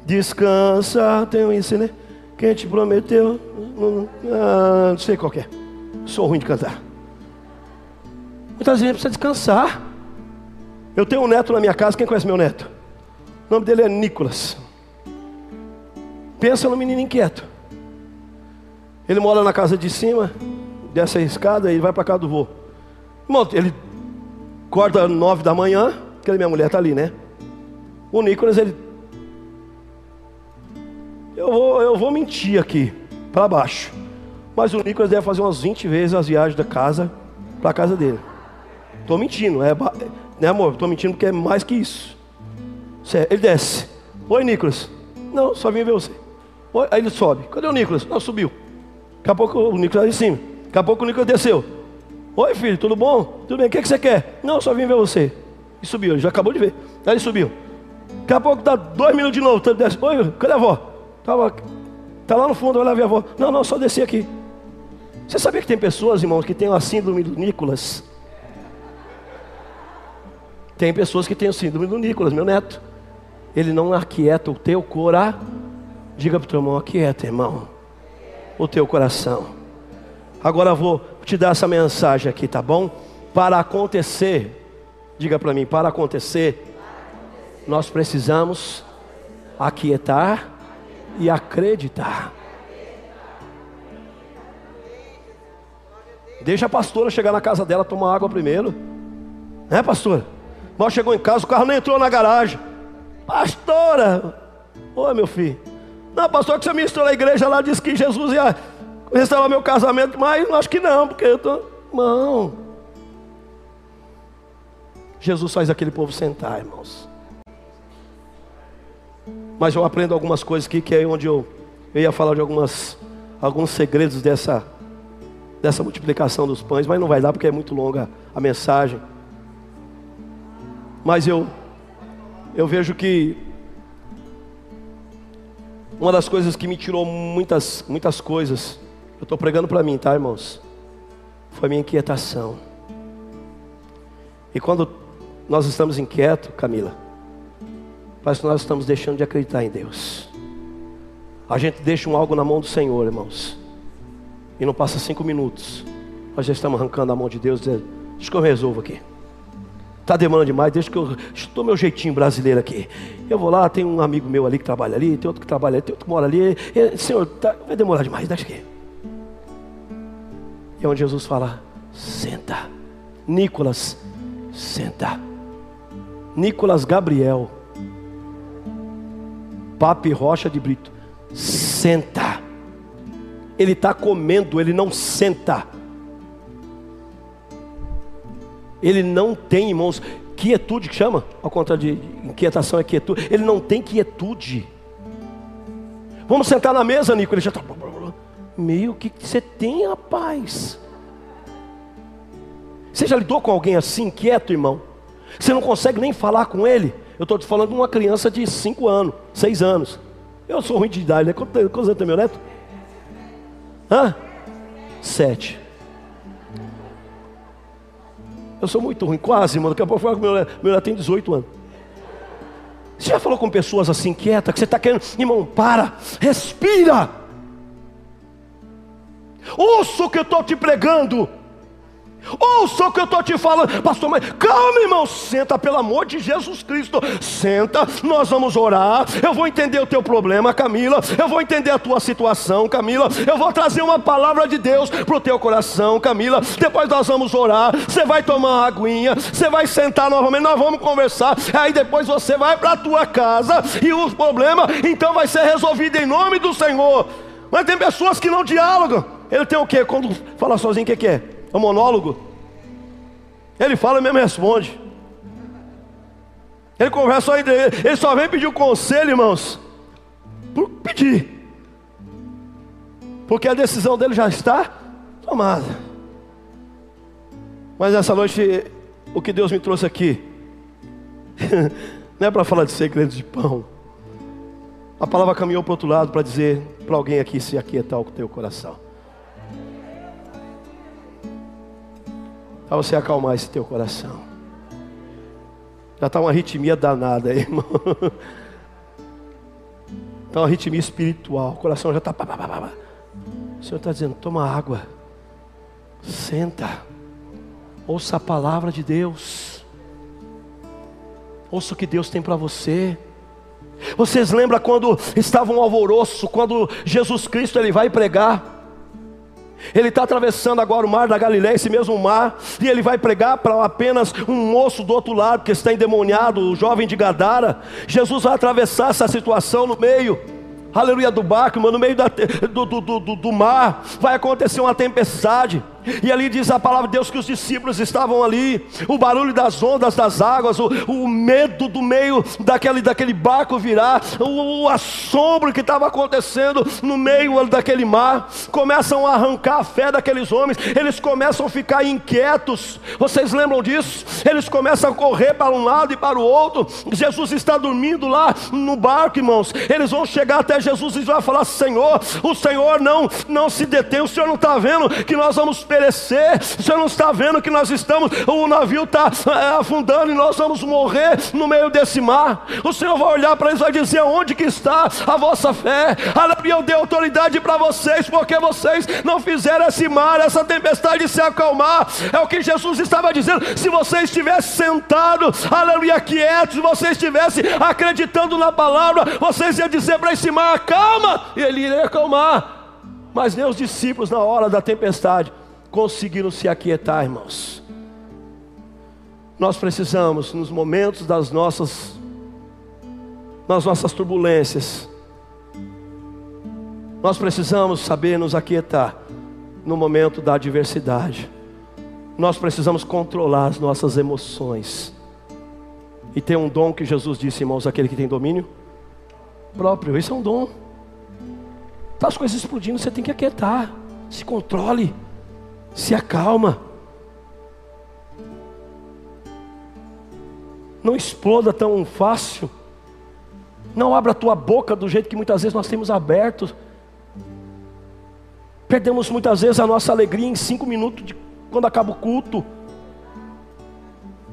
Descansa, tem um isso, né? Quem te prometeu? Ah, não sei qual é. Sou ruim de cantar. Muitas vezes precisa descansar. Eu tenho um neto na minha casa, quem conhece meu neto? O nome dele é Nicolas. Pensa no menino inquieto. Ele mora na casa de cima, dessa escada, e vai para casa do vô. Irmão, ele acorda nove da manhã, porque minha mulher está ali, né? O Nicolas, ele. Eu vou, eu vou mentir aqui, para baixo. Mas o Nicolas deve fazer umas 20 vezes as viagens da casa para a casa dele. Estou mentindo, é, né amor? Estou mentindo porque é mais que isso. Ele desce. Oi, Nicolas. Não, só vim ver você. Oi, aí ele sobe. Cadê o Nicolas? Não, subiu. Daqui a pouco o Nicolas em cima. Daqui a pouco o Nicolas desceu. Oi, filho, tudo bom? Tudo bem, o que, que você quer? Não, só vim ver você. E subiu, ele já acabou de ver. Aí ele subiu. Daqui a pouco dá dois minutos de novo. Desce. Oi, cadê a avó? Tava, tá lá no fundo, vai lá ver a avó. Não, não, só desci aqui. Você sabia que tem pessoas, irmãos, que têm a síndrome do Nicolas? Tem pessoas que têm o síndrome do Nicolas, meu neto. Ele não aquieta o teu coração. Diga para o teu irmão, aquieta, irmão, o teu coração. Agora vou te dar essa mensagem aqui, tá bom? Para acontecer, diga para mim, para acontecer, nós precisamos aquietar e acreditar. Deixa a pastora chegar na casa dela tomar água primeiro. É, pastora? Nós chegou em casa, o carro nem entrou na garagem. Pastora! Oi, meu filho. Não, pastor, que você ministrou na igreja lá, disse que Jesus ia restaurar meu casamento, mas acho que não, porque eu estou. Não. Jesus faz aquele povo sentar, irmãos. Mas eu aprendo algumas coisas aqui, que é onde eu, eu ia falar de algumas, alguns segredos dessa, dessa multiplicação dos pães, mas não vai dar porque é muito longa a mensagem. Mas eu, eu vejo que uma das coisas que me tirou muitas, muitas coisas, eu estou pregando para mim, tá, irmãos? Foi minha inquietação. E quando nós estamos inquietos, Camila, parece que nós estamos deixando de acreditar em Deus. A gente deixa um algo na mão do Senhor, irmãos. E não passa cinco minutos. Nós já estamos arrancando a mão de Deus, dizendo, deixa que eu resolvo aqui. Está demorando demais, deixa que eu estou meu jeitinho brasileiro aqui. Eu vou lá, tem um amigo meu ali que trabalha ali, tem outro que trabalha ali, tem outro que mora ali. E, Senhor, tá, vai demorar demais, deixa aqui. É onde Jesus fala: senta. Nicolas, senta. Nicolas Gabriel, Papi Rocha de Brito, senta. Ele está comendo, ele não senta. Ele não tem, irmãos, quietude que chama, ao contrário de inquietação é quietude. Ele não tem quietude. Vamos sentar na mesa, Nico. Ele já está. Meu, que você tem, rapaz? Você já lidou com alguém assim, quieto, irmão? Você não consegue nem falar com ele? Eu estou te falando de uma criança de 5 anos, 6 anos. Eu sou ruim de idade, né? Quantos anos tem meu neto? Hã? Sete. Eu sou muito ruim, quase, mano. Daqui a pouco meu, meu neto tem 18 anos. Você já falou com pessoas assim quietas, que você está querendo, irmão, para, respira. Ouça o que eu estou te pregando. Ouça o que eu estou te falando, pastor, mas calma, irmão, senta, pelo amor de Jesus Cristo, senta, nós vamos orar. Eu vou entender o teu problema, Camila. Eu vou entender a tua situação, Camila. Eu vou trazer uma palavra de Deus para o teu coração, Camila. Depois nós vamos orar. Você vai tomar uma aguinha, você vai sentar novamente, nós vamos conversar. Aí depois você vai para a tua casa e o problema então vai ser resolvido em nome do Senhor. Mas tem pessoas que não dialogam. Ele tem o quê? Quando fala sozinho, o que, que é? É um monólogo. Ele fala e mesmo responde. Ele conversa só entre ele. Ele só vem pedir o conselho, irmãos. Por pedir. Porque a decisão dele já está tomada. Mas essa noite, o que Deus me trouxe aqui, não é para falar de segredos de pão. A palavra caminhou para o outro lado para dizer para alguém aqui se aquietar o teu coração. Para você acalmar esse teu coração. Já está uma arritmia danada aí, irmão. Está uma arritmia espiritual. O coração já está. O Senhor está dizendo: toma água. Senta. Ouça a palavra de Deus. Ouça o que Deus tem para você. Vocês lembram quando estava um alvoroço, quando Jesus Cristo ele vai pregar? Ele está atravessando agora o mar da Galiléia, esse mesmo mar, e ele vai pregar para apenas um moço do outro lado que está endemoniado, o jovem de Gadara. Jesus vai atravessar essa situação no meio aleluia, do barco, no meio da, do, do, do, do mar, vai acontecer uma tempestade. E ali diz a palavra de Deus que os discípulos estavam ali, o barulho das ondas, das águas, o, o medo do meio daquele, daquele barco virar, o, o assombro que estava acontecendo no meio daquele mar, começam a arrancar a fé daqueles homens, eles começam a ficar inquietos. Vocês lembram disso? Eles começam a correr para um lado e para o outro. Jesus está dormindo lá no barco, irmãos. Eles vão chegar até Jesus e vai falar: Senhor, o Senhor não, não se detém, o Senhor não está vendo que nós vamos perecer, Senhor não está vendo que nós estamos, o navio está é, afundando e nós vamos morrer no meio desse mar. O Senhor vai olhar para eles e vai dizer: onde que está a vossa fé? Aleluia, eu dei autoridade para vocês, porque vocês não fizeram esse mar, essa tempestade se acalmar. É o que Jesus estava dizendo. Se você estivesse sentado, aleluia, quieto, se você estivesse acreditando na palavra, vocês iam dizer para esse mar: acalma, e ele iria acalmar. Mas nem os discípulos, na hora da tempestade, conseguiram se aquietar, irmãos. Nós precisamos, nos momentos das nossas, nas nossas turbulências, nós precisamos saber nos aquietar no momento da adversidade. Nós precisamos controlar as nossas emoções. E tem um dom que Jesus disse, irmãos, aquele que tem domínio próprio. Isso é um dom. Tá as coisas explodindo, você tem que aquietar. Se controle. Se acalma. Não exploda tão fácil. Não abra a tua boca do jeito que muitas vezes nós temos aberto. Perdemos muitas vezes a nossa alegria em cinco minutos de quando acaba o culto.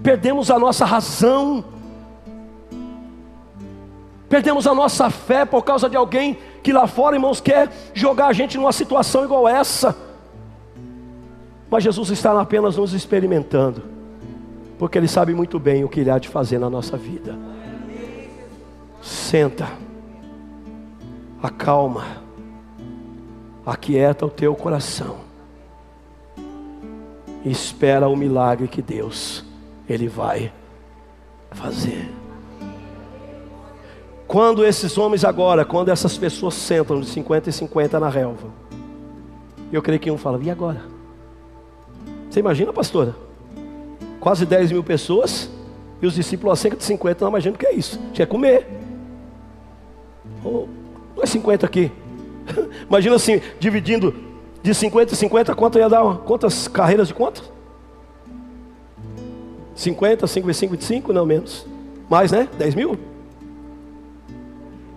Perdemos a nossa razão. Perdemos a nossa fé por causa de alguém que lá fora, irmãos, quer jogar a gente numa situação igual essa. Mas Jesus está apenas nos experimentando, porque Ele sabe muito bem o que Ele há de fazer na nossa vida. Senta, acalma, aquieta o teu coração, e espera o milagre que Deus Ele vai fazer. Quando esses homens agora, quando essas pessoas sentam de 50 e 50 na relva, eu creio que um fala, e agora? Você imagina, pastora? Quase 10 mil pessoas e os discípulos a cerca de 50, não imagina o que é isso. Tinha que comer. Oh, não é 50 aqui. imagina assim, dividindo de 50 e 50, quanto ia dar? Quantas carreiras de quanto? 50, 5 e 5, 25, não menos. Mais, né? 10 mil?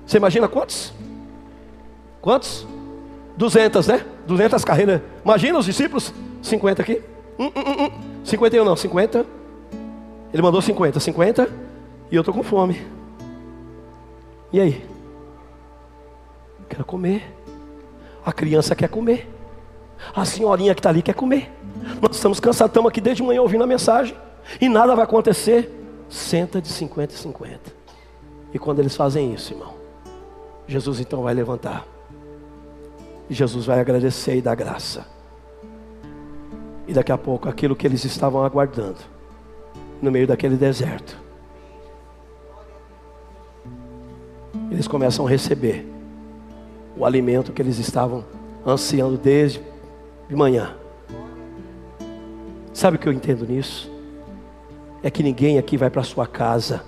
Você imagina quantos? Quantos? 200, né? 200 carreiras. Imagina os discípulos? 50 aqui. Hum, hum, hum, 51 hum. não, 50. Ele mandou 50, 50. E eu estou com fome. E aí? Quero comer. A criança quer comer. A senhorinha que está ali quer comer. Nós estamos cansados, estamos aqui desde manhã ouvindo a mensagem. E nada vai acontecer. Senta de 50 e 50. E quando eles fazem isso, irmão, Jesus então vai levantar. E Jesus vai agradecer e dar graça. E daqui a pouco aquilo que eles estavam aguardando, no meio daquele deserto, eles começam a receber o alimento que eles estavam ansiando desde de manhã. Sabe o que eu entendo nisso? É que ninguém aqui vai para sua casa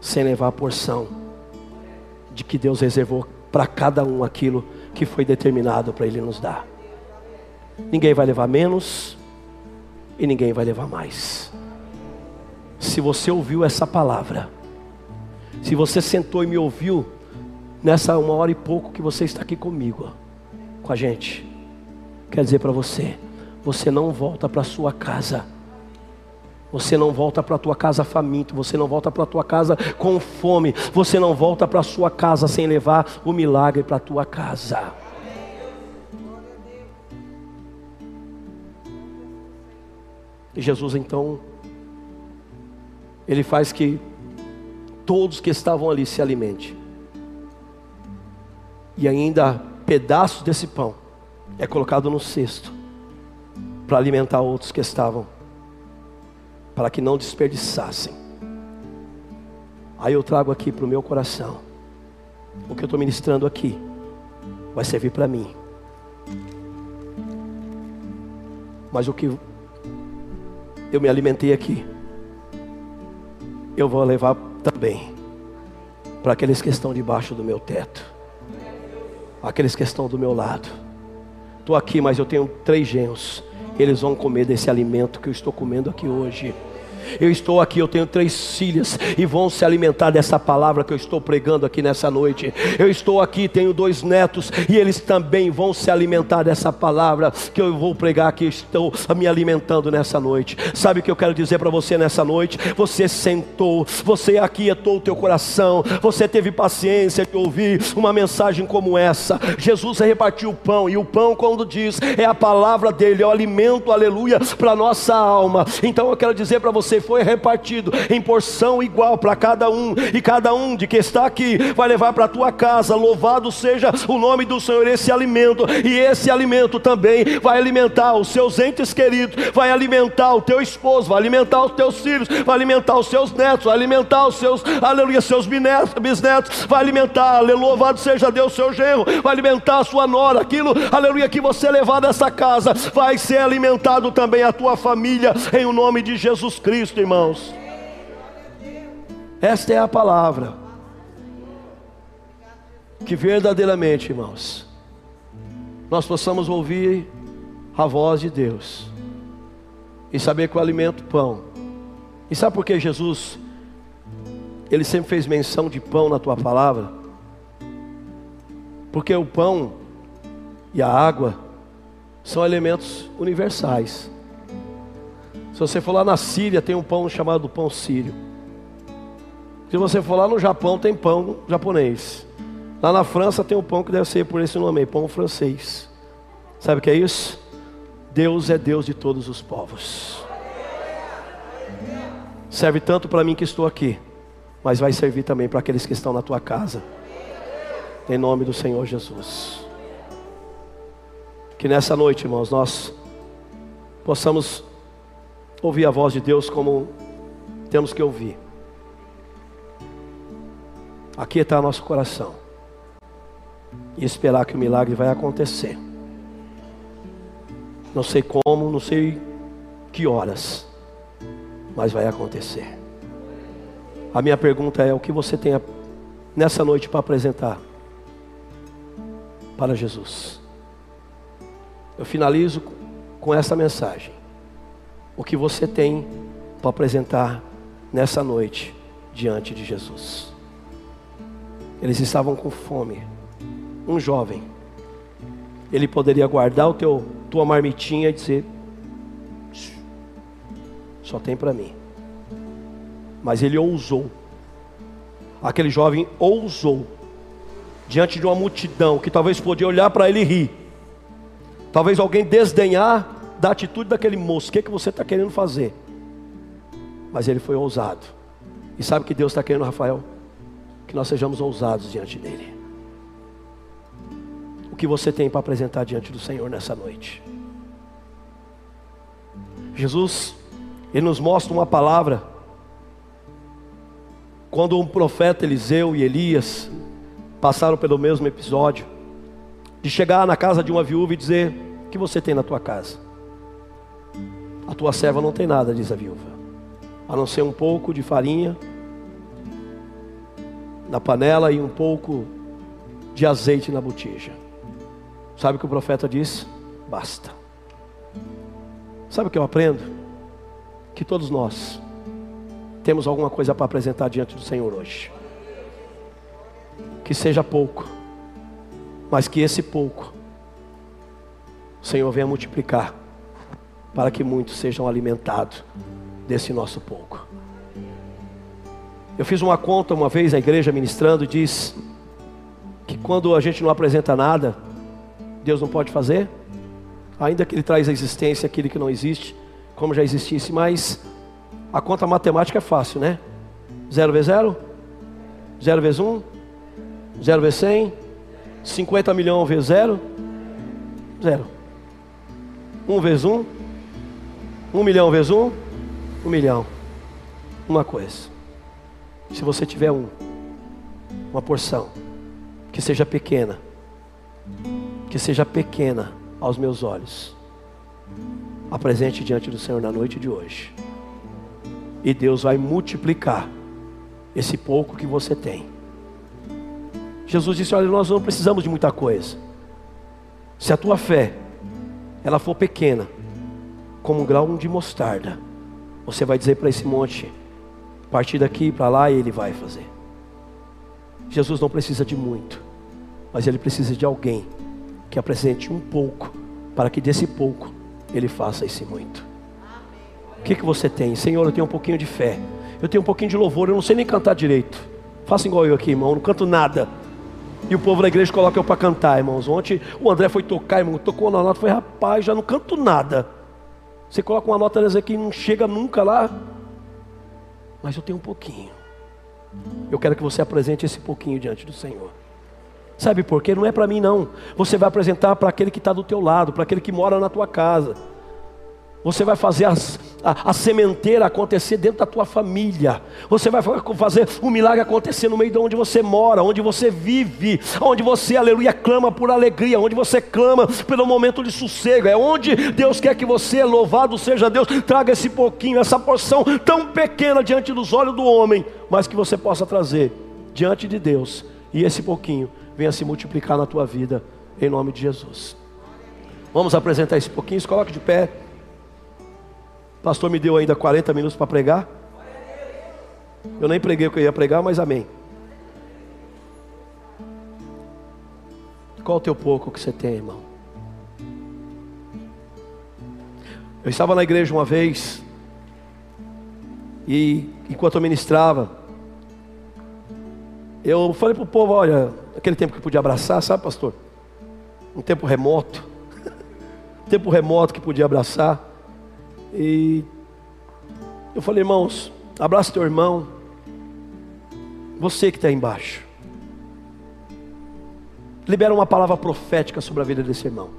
sem levar a porção de que Deus reservou para cada um aquilo que foi determinado para Ele nos dar. Ninguém vai levar menos e ninguém vai levar mais. Se você ouviu essa palavra, se você sentou e me ouviu nessa uma hora e pouco que você está aqui comigo, com a gente, quer dizer para você, você não volta para sua casa, Você não volta para a tua casa faminto, você não volta para a tua casa com fome, você não volta para a sua casa sem levar o milagre para a tua casa. E Jesus então, ele faz que todos que estavam ali se alimentem. E ainda pedaços desse pão é colocado no cesto para alimentar outros que estavam, para que não desperdiçassem. Aí eu trago aqui para o meu coração, o que eu estou ministrando aqui, vai servir para mim. Mas o que eu me alimentei aqui, eu vou levar também para aqueles que estão debaixo do meu teto, aqueles que estão do meu lado. Estou aqui, mas eu tenho três genros. Eles vão comer desse alimento que eu estou comendo aqui hoje. Eu estou aqui, eu tenho três filhas e vão se alimentar dessa palavra que eu estou pregando aqui nessa noite. Eu estou aqui, tenho dois netos e eles também vão se alimentar dessa palavra que eu vou pregar aqui. Estou me alimentando nessa noite. Sabe o que eu quero dizer para você nessa noite? Você sentou, você aquietou o teu coração, você teve paciência de ouvir uma mensagem como essa. Jesus repartiu o pão e o pão, quando diz, é a palavra dele, é o alimento, aleluia, para nossa alma. Então eu quero dizer para você você foi repartido em porção igual para cada um, e cada um de que está aqui vai levar para a tua casa. Louvado seja o nome do Senhor, esse alimento, e esse alimento também vai alimentar os seus entes queridos, vai alimentar o teu esposo, vai alimentar os teus filhos, vai alimentar os seus netos, vai alimentar os seus, aleluia, seus bisnetos, vai alimentar, aleluia, louvado seja Deus, seu genro, vai alimentar a sua nora, aquilo, aleluia, que você levar dessa casa, vai ser alimentado também a tua família, em o nome de Jesus Cristo. Cristo, irmãos. Esta é a palavra. Que verdadeiramente, irmãos, nós possamos ouvir a voz de Deus e saber que o alimento pão. E sabe por que Jesus ele sempre fez menção de pão na tua palavra? Porque o pão e a água são elementos universais. Se você for lá na Síria, tem um pão chamado pão sírio. Se você for lá no Japão, tem pão japonês. Lá na França tem um pão que deve ser por esse nome, pão francês. Sabe o que é isso? Deus é Deus de todos os povos. Serve tanto para mim que estou aqui, mas vai servir também para aqueles que estão na tua casa. Em nome do Senhor Jesus. Que nessa noite, irmãos, nós possamos ouvir a voz de Deus como temos que ouvir. Aqui está nosso coração. E esperar que o milagre vai acontecer. Não sei como, não sei que horas, mas vai acontecer. A minha pergunta é: o que você tem nessa noite para apresentar para Jesus? Eu finalizo com essa mensagem o que você tem para apresentar nessa noite diante de Jesus. Eles estavam com fome. Um jovem, ele poderia guardar o teu tua marmitinha e dizer: só tem para mim. Mas ele ousou. Aquele jovem ousou diante de uma multidão que talvez podia olhar para ele e rir. Talvez alguém desdenhar da atitude daquele moço, o que, é que você está querendo fazer? Mas ele foi ousado. E sabe o que Deus está querendo, Rafael? Que nós sejamos ousados diante dele. O que você tem para apresentar diante do Senhor nessa noite? Jesus, ele nos mostra uma palavra. Quando um profeta Eliseu e Elias passaram pelo mesmo episódio, de chegar na casa de uma viúva e dizer: O que você tem na tua casa? A tua serva não tem nada, diz a viúva, a não ser um pouco de farinha na panela e um pouco de azeite na botija. Sabe o que o profeta diz? Basta. Sabe o que eu aprendo? Que todos nós temos alguma coisa para apresentar diante do Senhor hoje. Que seja pouco, mas que esse pouco o Senhor venha multiplicar para que muitos sejam alimentados desse nosso pouco. Eu fiz uma conta uma vez na igreja ministrando diz que quando a gente não apresenta nada, Deus não pode fazer, ainda que Ele traz à existência aquilo que não existe, como já existisse, mas a conta matemática é fácil, né? Zero vezes zero? Zero vezes um? Zero vezes cem? 50 milhões vezes zero? Zero. Um vezes um? Um milhão vezes um? Um milhão. Uma coisa. Se você tiver um, uma porção, que seja pequena, que seja pequena aos meus olhos, apresente diante do Senhor na noite de hoje, e Deus vai multiplicar esse pouco que você tem. Jesus disse: Olha, nós não precisamos de muita coisa. Se a tua fé ela for pequena, como um grão de mostarda, você vai dizer para esse monte: partir daqui para lá, ele vai fazer. Jesus não precisa de muito mas ele precisa de alguém que apresente um pouco, para que desse pouco ele faça esse muito. O que, que você tem? Senhor, eu tenho um pouquinho de fé, eu tenho um pouquinho de louvor, eu não sei nem cantar direito. Faça igual eu aqui, irmão, eu não canto nada. E o povo da igreja coloca eu para cantar, irmãos. Ontem o André foi tocar, irmão, tocou na nota, foi rapaz, já não canto nada. Você coloca uma nota dessa aqui não chega nunca lá. Mas eu tenho um pouquinho. Eu quero que você apresente esse pouquinho diante do Senhor. Sabe por quê? Não é para mim não. Você vai apresentar para aquele que está do teu lado, para aquele que mora na tua casa. Você vai fazer as, a, a, sementeira acontecer dentro da tua família. Você vai fazer o um milagre acontecer no meio de onde você mora, onde você vive, onde você, aleluia, clama por alegria, onde você clama pelo momento de sossego. É onde Deus quer que você, louvado seja Deus, traga esse pouquinho, essa porção tão pequena diante dos olhos do homem, mas que você possa trazer diante de Deus. E esse pouquinho venha se multiplicar na tua vida, em nome de Jesus. Vamos apresentar esse pouquinho, se coloque de pé. Pastor me deu ainda 40 minutos para pregar. Eu nem preguei o que eu ia pregar, mas amém. Qual o teu pouco que você tem, irmão? Eu estava na igreja uma vez e enquanto eu ministrava, eu falei para o povo: olha, aquele tempo que podia abraçar, sabe, pastor? Um tempo remoto. um tempo remoto que podia abraçar. E eu falei, irmãos, abraça teu irmão. Você que está embaixo. Libera uma palavra profética sobre a vida desse irmão.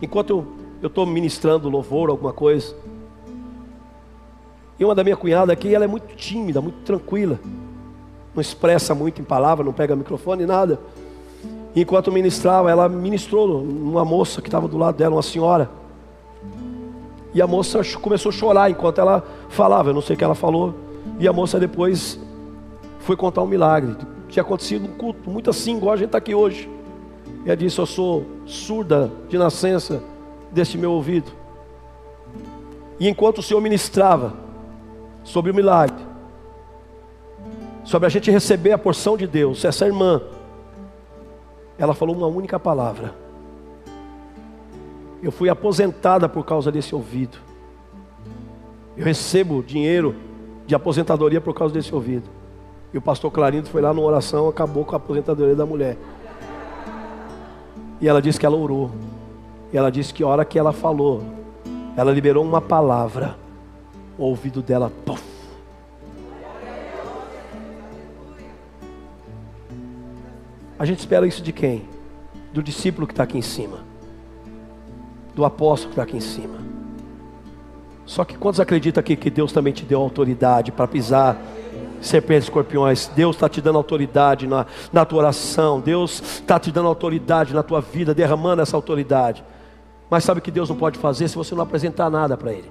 Enquanto eu estou ministrando louvor, alguma coisa. E uma da minha cunhada aqui, ela é muito tímida, muito tranquila não expressa muito em palavra, não pega microfone, nada. E enquanto ministrava, ela ministrou uma moça que estava do lado dela, uma senhora. E a moça começou a chorar enquanto ela falava, eu não sei o que ela falou. E a moça depois foi contar um milagre. Tinha acontecido um culto muito assim, igual a gente está aqui hoje. E ela disse: Eu sou surda de nascença deste meu ouvido. E enquanto o Senhor ministrava sobre o milagre, sobre a gente receber a porção de Deus. Essa irmã, ela falou uma única palavra. Eu fui aposentada por causa desse ouvido. Eu recebo dinheiro de aposentadoria por causa desse ouvido. E o pastor Clarindo foi lá numa oração, acabou com a aposentadoria da mulher. E ela disse que ela orou. E ela disse que a hora que ela falou, ela liberou uma palavra. O ouvido dela, puff, A gente espera isso de quem? Do discípulo que está aqui em cima, do apóstolo que está aqui em cima. Só que quantos acreditam aqui que Deus também te deu autoridade para pisar serpentes e escorpiões? Deus está te dando autoridade na, na tua oração, Deus está te dando autoridade na tua vida, derramando essa autoridade. Mas sabe o que Deus não pode fazer se você não apresentar nada para Ele?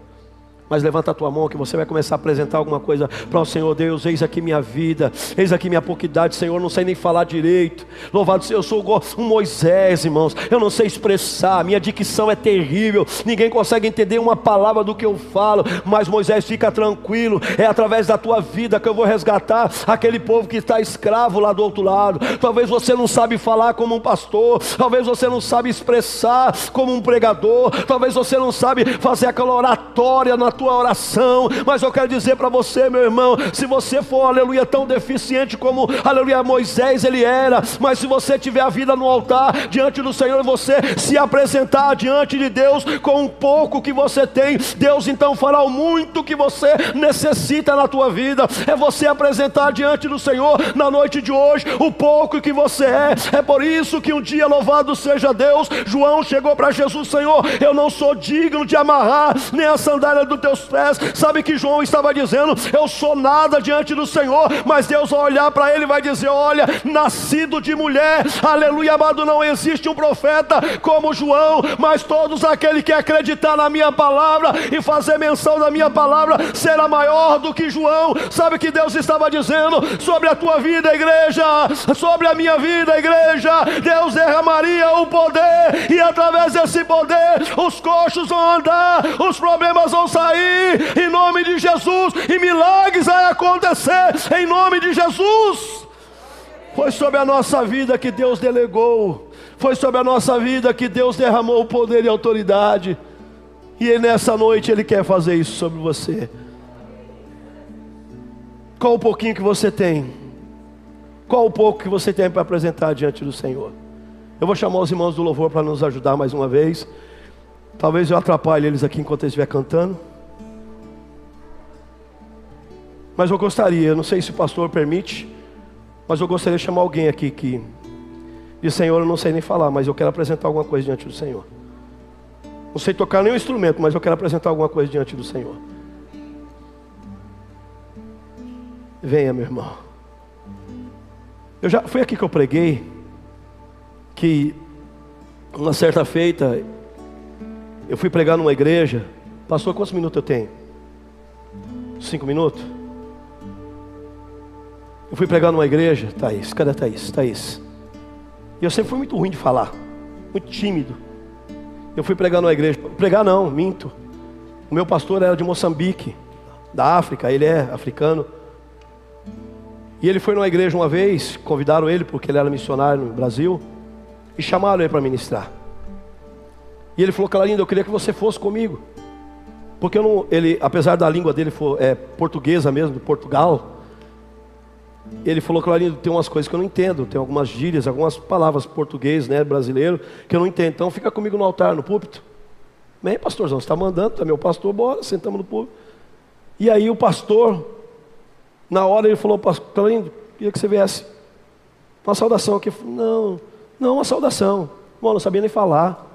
Mas levanta a tua mão que você vai começar a apresentar alguma coisa para o Senhor Deus. Eis aqui minha vida, eis aqui minha pouca idade, Senhor. Não sei nem falar direito. Louvado seja, eu sou um Moisés, irmãos. Eu não sei expressar, minha dicção é terrível. Ninguém consegue entender uma palavra do que eu falo. Mas Moisés, fica tranquilo. É através da tua vida que eu vou resgatar aquele povo que está escravo lá do outro lado. Talvez você não sabe falar como um pastor, talvez você não sabe expressar como um pregador, talvez você não sabe fazer aquela oratória na tua oração. Mas eu quero dizer para você, meu irmão, se você for, aleluia, tão deficiente como, aleluia, Moisés ele era, mas se você tiver a vida no altar diante do Senhor, você se apresentar diante de Deus com um pouco que você tem, Deus então fará o muito que você necessita na tua vida. É você apresentar diante do Senhor na noite de hoje o pouco que você é. É por isso que um dia louvado seja Deus, João chegou para Jesus, Senhor, eu não sou digno de amarrar nem a sandália dos teus pés. Sabe que João estava dizendo, eu sou nada diante do Senhor, mas Deus vai olhar para ele e vai dizer: Olha, nascido de mulher, aleluia, amado, não existe um profeta como João, mas todos aquele que acreditar na minha palavra e fazer menção da minha palavra será maior do que João. Sabe que Deus estava dizendo sobre a tua vida, igreja, sobre a minha vida, igreja. Deus derramaria o poder e através desse poder os coxos vão andar, os problemas vão sair em nome de Jesus e milagres vai acontecer em nome de Jesus. Foi sobre a nossa vida que Deus delegou, foi sobre a nossa vida que Deus derramou poder e autoridade. E nessa noite Ele quer fazer isso sobre você. Qual o pouquinho que você tem? Qual o pouco que você tem para apresentar diante do Senhor? Eu vou chamar os irmãos do louvor para nos ajudar mais uma vez. Talvez eu atrapalhe eles aqui enquanto eles estiver cantando. Mas eu gostaria, não sei se o pastor permite, mas eu gostaria de chamar alguém aqui que diz: Senhor, eu não sei nem falar, mas eu quero apresentar alguma coisa diante do Senhor. Não sei tocar nenhum instrumento, mas eu quero apresentar alguma coisa diante do Senhor. Venha, meu irmão. Eu já foi aqui que eu preguei que uma certa feita eu fui pregar numa igreja. Passou quantos minutos eu tenho? Cinco minutos? Eu fui pregar numa igreja, Thaís, cadê Thaís? Thaís. E eu sempre fui muito ruim de falar, muito tímido. Eu fui pregar numa igreja, pregar não, minto. O meu pastor era de Moçambique, da África, ele é africano. E ele foi numa igreja uma vez, convidaram ele porque ele era missionário no Brasil, e chamaram ele para ministrar. E ele falou, Clarindo, eu queria que você fosse comigo. Porque não, ele, apesar da língua dele for é, portuguesa mesmo, de Portugal, ele falou, Clarindo, tem umas coisas que eu não entendo, tem algumas gírias, algumas palavras português, né, brasileiro, que eu não entendo. Então fica comigo no altar, no púlpito. Bem, pastorzão, você está mandando, é meu pastor, bora, sentamos no púlpito. E aí o pastor, na hora ele falou, Clarindo, queria que você viesse. Uma saudação aqui. Não, não, uma saudação. Bom, não sabia nem falar.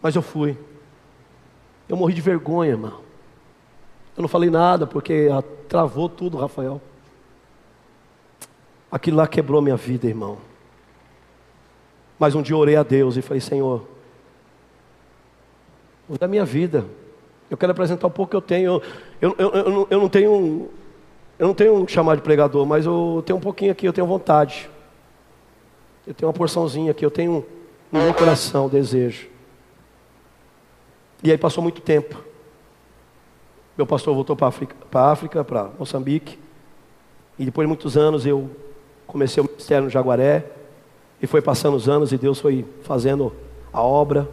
Mas eu fui. Eu morri de vergonha, irmão. Eu não falei nada porque travou tudo, Rafael. Aquilo lá quebrou minha vida, irmão. Mas um dia orei a Deus e falei: Senhor, da minha vida, eu quero apresentar um pouco que eu tenho. Eu, eu, eu, eu não tenho. Eu não tenho um chamado de pregador, mas eu tenho um pouquinho aqui, eu tenho vontade. Eu tenho uma porçãozinha aqui, eu tenho no meu coração o desejo. E aí passou muito tempo. Meu pastor voltou para a África, para Moçambique. E depois de muitos anos eu comecei o ministério no Jaguaré. E foi passando os anos e Deus foi fazendo a obra.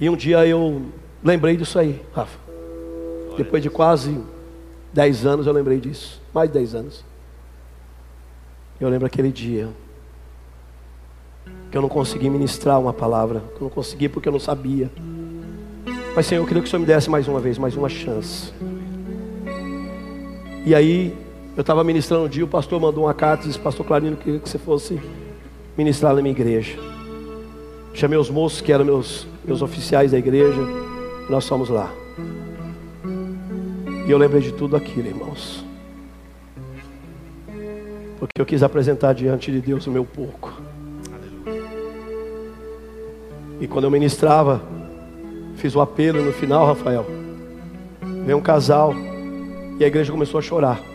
E um dia eu lembrei disso aí, Rafa. Depois de quase 10 anos eu lembrei disso. Mais de 10 anos. Eu lembro aquele dia que eu não consegui ministrar uma palavra, que eu não consegui porque eu não sabia. Mas Senhor, eu queria que o Senhor me desse mais uma vez, mais uma chance. E aí, eu estava ministrando um dia, o pastor mandou uma carta e disse, pastor Clarino, queria que você fosse ministrar na minha igreja. Chamei os moços que eram meus, meus oficiais da igreja, e nós fomos lá. E eu lembrei de tudo aquilo, irmãos. Porque eu quis apresentar diante de Deus o meu pouco. E quando eu ministrava, fiz o apelo no final, Rafael. Veio um casal e a igreja começou a chorar.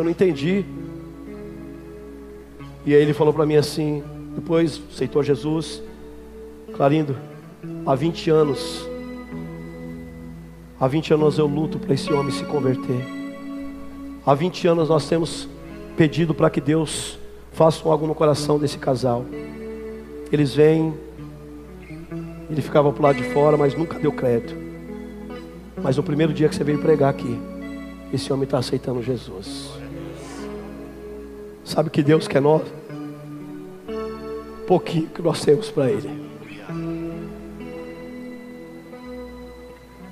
Eu não entendi. E aí ele falou para mim assim, depois aceitou Jesus. Clarindo, há 20 anos, há 20 anos eu luto para esse homem se converter. Há 20 anos nós temos pedido para que Deus faça algo no coração desse casal. Eles vêm ele ficava para o lado de fora, mas nunca deu crédito. Mas no primeiro dia que você veio pregar aqui, esse homem está aceitando Jesus. Sabe que Deus quer nós? Pouquinho que nós temos para Ele.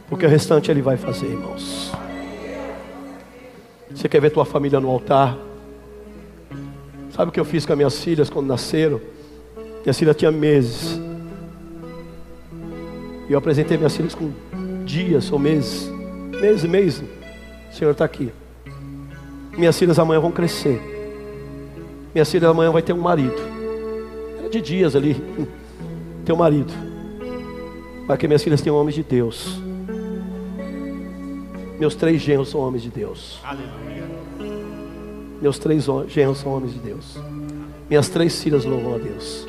Porque o restante Ele vai fazer, irmãos. Você quer ver tua família no altar? Sabe o que eu fiz com as minhas filhas quando nasceram? Minha filha tinha meses. E eu apresentei minhas filhas com dias ou meses. Meses e meses. O Senhor está aqui. Minhas filhas amanhã vão crescer. Minhas filhas amanhã vai ter um marido. Era de dias ali. Ter um marido. Para que minhas filhas tenham homens de Deus. Meus três genros são homens de Deus. Aleluia. Meus três genros são homens de Deus. Minhas três filhas louvam a Deus.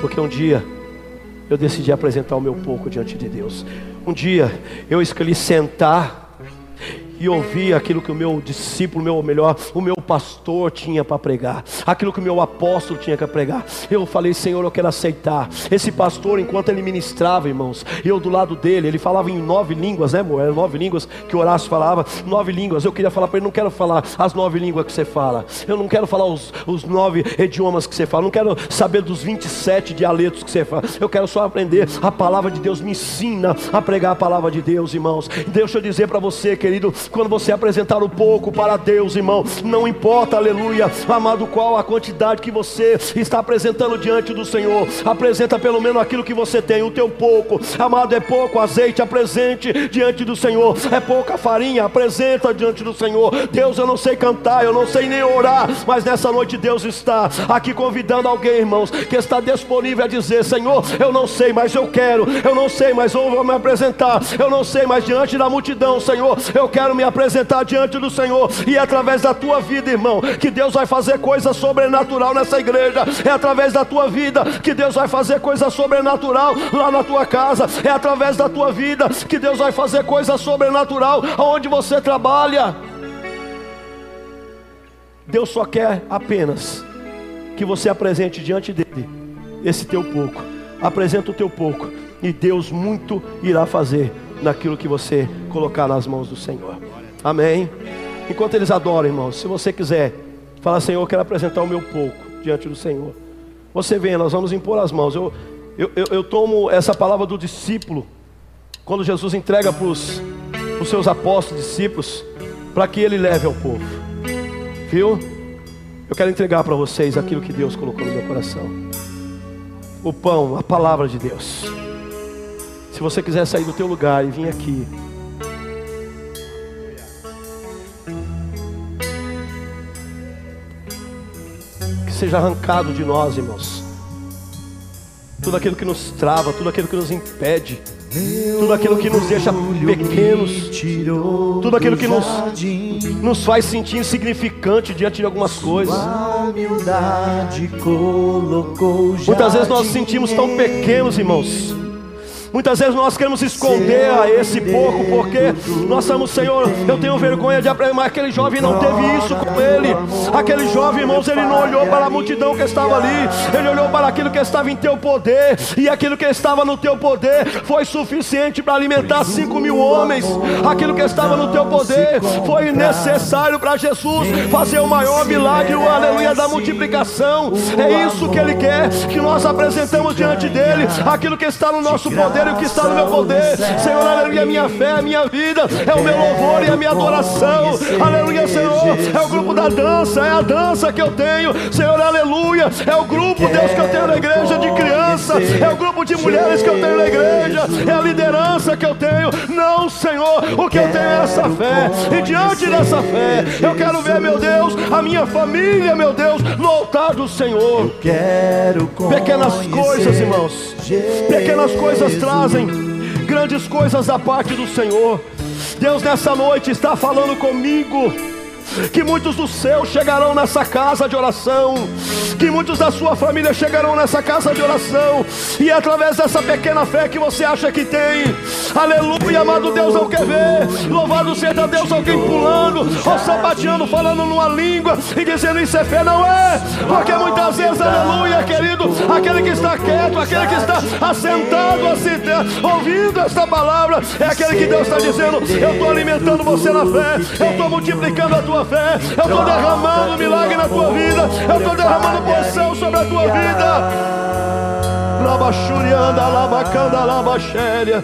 Porque um dia eu decidi apresentar o meu pouco diante de Deus. Um dia eu escolhi sentar e ouvir aquilo que o meu discípulo, meu melhor, o meu pastor tinha para pregar, aquilo que o meu apóstolo tinha para pregar. Eu falei, Senhor, eu quero aceitar. Esse pastor, enquanto ele ministrava, irmãos, eu do lado dele, ele falava em nove línguas, né, amor? Eram nove línguas que Horácio falava, nove línguas. Eu queria falar para ele, não quero falar as nove línguas que você fala, eu não quero falar os, os nove idiomas que você fala, não quero saber dos 27 dialetos que você fala, eu quero só aprender a palavra de Deus. Me ensina a pregar a palavra de Deus, irmãos. Deixa eu dizer para você, querido, quando você apresentar o pouco para Deus, irmão, não importa, aleluia, amado, qual a quantidade que você está apresentando diante do Senhor, apresenta pelo menos aquilo que você tem, o teu pouco, amado, é pouco azeite, apresente diante do Senhor, é pouca farinha, apresenta diante do Senhor. Deus, eu não sei cantar, eu não sei nem orar, mas nessa noite Deus está aqui convidando alguém, irmãos, que está disponível a dizer: Senhor, eu não sei, mas eu quero, eu não sei, mas eu vou me apresentar, eu não sei, mas diante da multidão, Senhor, eu quero me apresentar diante do Senhor, e é através da tua vida, irmão, que Deus vai fazer coisa sobrenatural nessa igreja, é através da tua vida que Deus vai fazer coisa sobrenatural lá na tua casa, é através da tua vida que Deus vai fazer coisa sobrenatural aonde você trabalha. Deus só quer apenas que você apresente diante dele esse teu pouco. Apresenta o teu pouco e Deus muito irá fazer naquilo que você colocar nas mãos do Senhor. Amém. Enquanto eles adoram, irmãos, se você quiser, fala, Senhor, eu quero apresentar o meu pouco diante do Senhor. Você vem, nós vamos impor as mãos. Eu, eu, eu, eu tomo essa palavra do discípulo, quando Jesus entrega para os seus apóstolos, discípulos, para que ele leve ao povo. Viu? Eu quero entregar para vocês aquilo que Deus colocou no meu coração. O pão, a palavra de Deus. Se você quiser sair do teu lugar e vir aqui, seja arrancado de nós, irmãos. Tudo aquilo que nos trava, tudo aquilo que nos impede, tudo aquilo que nos deixa pequenos, tudo aquilo que nos, nos faz sentir insignificante diante de algumas coisas. Muitas vezes nós nos sentimos tão pequenos, irmãos Muitas vezes nós queremos esconder a esse pouco, porque nós somos, Senhor, eu tenho vergonha de aprender, mas aquele jovem não teve isso com ele. Aquele jovem, irmãos, ele não olhou para a multidão que estava ali, ele olhou para aquilo que estava em teu poder, e aquilo que estava no teu poder foi suficiente para alimentar cinco mil homens. Aquilo que estava no teu poder foi necessário para Jesus fazer o maior milagre, o aleluia da multiplicação. É isso que ele quer, que nós apresentamos diante dele, aquilo que está no nosso poder o que está no meu poder. Senhor, aleluia, a minha fé, a minha vida, é o meu louvor e a minha adoração. Aleluia, Senhor, é o grupo da dança, é a dança que eu tenho. Senhor, aleluia, é o grupo, Deus, que eu tenho na igreja de criança, é o grupo de mulheres que eu tenho na igreja, é a liderança que eu tenho. Não, Senhor, o que eu tenho é essa fé, e diante dessa fé, eu quero ver, meu Deus, a minha família, meu Deus, no altar do Senhor. Pequenas coisas, irmãos, pequenas coisas trazem trazem grandes coisas da parte do Senhor. Deus nessa noite está falando comigo. Que muitos dos seus chegarão nessa casa de oração, que muitos da sua família chegarão nessa casa de oração, e é através dessa pequena fé que você acha que tem, aleluia, amado Deus, não quer ver, louvado seja Deus, alguém pulando, ou sapateando, falando numa língua, e dizendo isso é fé, não é, porque muitas vezes, aleluia, querido, aquele que está quieto, aquele que está assentado, assim, ouvindo esta palavra, é aquele que Deus está dizendo: Eu estou alimentando você na fé, eu estou multiplicando a tua fé, eu estou derramando milagre na tua vida, eu estou derramando porção sobre a tua vida. Labachurianda, labacanda, labaxéria.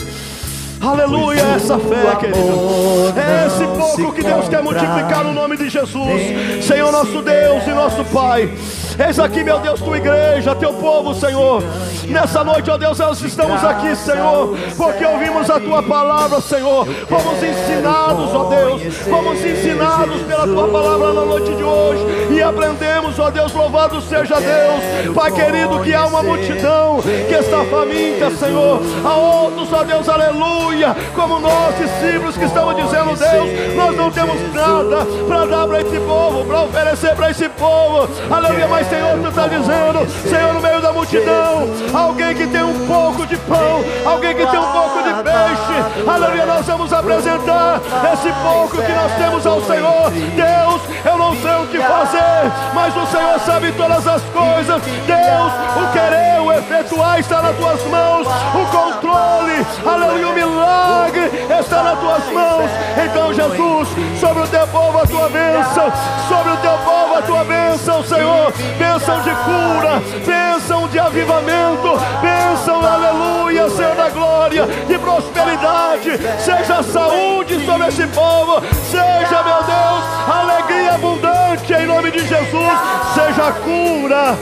Aleluia, essa fé, querido. É esse pouco que Deus quer multiplicar no nome de Jesus. Senhor, nosso Deus e nosso Pai. Eis aqui, meu Deus, tua igreja, teu povo, Senhor. Nessa noite, ó Deus, nós estamos aqui, Senhor, porque ouvimos a tua palavra, Senhor. Fomos ensinados, ó Deus, fomos ensinados pela tua palavra na noite de hoje e aprendemos, ó Deus, louvado seja Deus. Pai querido, que há uma multidão que está faminta, Senhor. Há outros, ó Deus, aleluia, como nós, discípulos, que estamos dizendo, Deus, nós não temos nada para dar para esse povo, para oferecer para esse povo, aleluia, mas Senhor, tu está dizendo, Senhor, no meio da multidão, alguém que tem um pouco de pão, alguém que tem um pouco de peixe, aleluia, nós vamos apresentar esse pouco que nós temos ao Senhor. Deus, eu não sei o que fazer, mas o Senhor sabe todas as coisas. Deus, o querer, o efetuar está nas tuas mãos, o controle, aleluia, o milagre está nas tuas mãos. Então, Jesus, sobre o teu povo a tua bênção, sobre o teu povo a tua bênção, Senhor, bênção de cura, bênção de avivamento, bênção, aleluia, Senhor da glória, de prosperidade, seja saúde sobre esse povo, seja, meu Deus, alegria abundante em nome de Jesus, seja cura,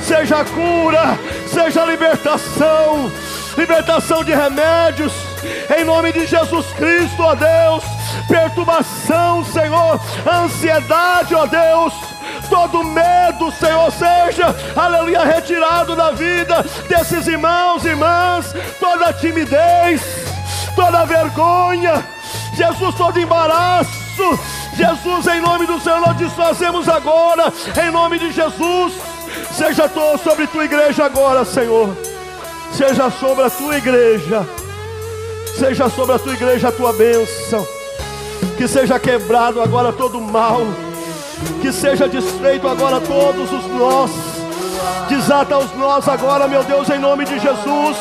seja cura, seja libertação, libertação de remédios, em nome de Jesus Cristo, ó Deus, perturbação, Senhor, ansiedade, ó Deus todo medo, Senhor, seja, aleluia, retirado da vida desses irmãos e irmãs, toda timidez, toda vergonha, Jesus, todo embaraço, Jesus, em nome do Senhor, nós desfazemos agora, em nome de Jesus, seja sobre tua igreja agora, Senhor, seja sobre a tua igreja, seja sobre a tua igreja a tua bênção, que seja quebrado agora todo mal que seja desfeito agora todos os nós. Desata os nós agora, meu Deus, em nome de Jesus.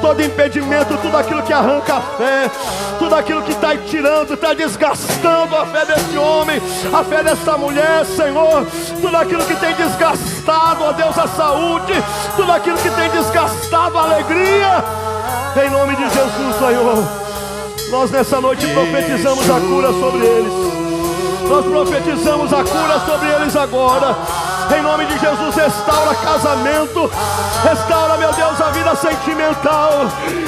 Todo impedimento, tudo aquilo que arranca a fé, tudo aquilo que está tirando, está desgastando a fé desse homem, a fé dessa mulher, Senhor. Tudo aquilo que tem desgastado, ó Deus, a saúde, tudo aquilo que tem desgastado a alegria, em nome de Jesus, Senhor. Nós nessa noite profetizamos a cura sobre eles. Nós profetizamos a cura sobre eles agora. Em nome de Jesus, restaura casamento. Restaura, meu Deus, a vida sentimental.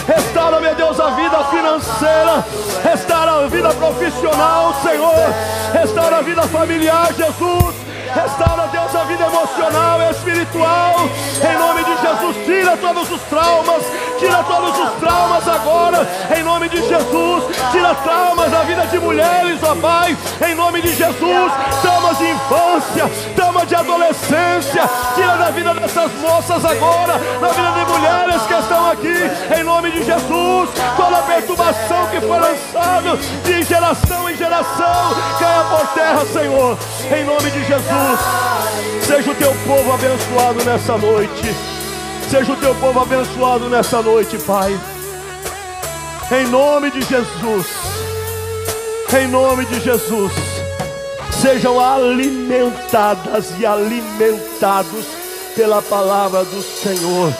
Restaura, meu Deus, a vida financeira. Restaura a vida profissional, Senhor. Restaura a vida familiar, Jesus. Restaura, Deus, a vida emocional e espiritual. Em nome de Jesus, tira todos os traumas. Tira todos os traumas agora. Em nome de Jesus, tira traumas da vida de mulheres, ó Pai. Em nome de Jesus, traumas de infância, traumas de adolescência. Tira da vida dessas moças agora, da vida de mulheres que estão aqui. Em nome de Jesus, toda perturbação que foi lançada de geração em geração, caia por terra, Senhor. Em nome de Jesus. Seja o teu povo abençoado nessa noite. Seja o teu povo abençoado nessa noite, Pai. Em nome de Jesus. Em nome de Jesus. Sejam alimentadas e alimentados pela palavra do Senhor.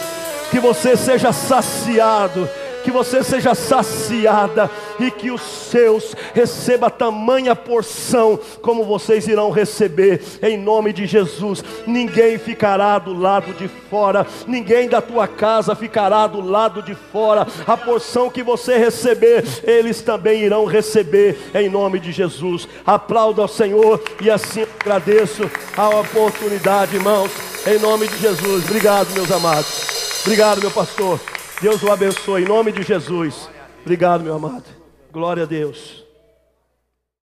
Que você seja saciado que você seja saciada e que os seus receba tamanha porção como vocês irão receber em nome de Jesus. Ninguém ficará do lado de fora, ninguém da tua casa ficará do lado de fora. A porção que você receber, eles também irão receber em nome de Jesus. Aplauda ao Senhor e assim agradeço a oportunidade, irmãos, em nome de Jesus. Obrigado, meus amados. Obrigado, meu pastor. Deus o abençoe em nome de Jesus. Obrigado, meu amado. Glória a Deus.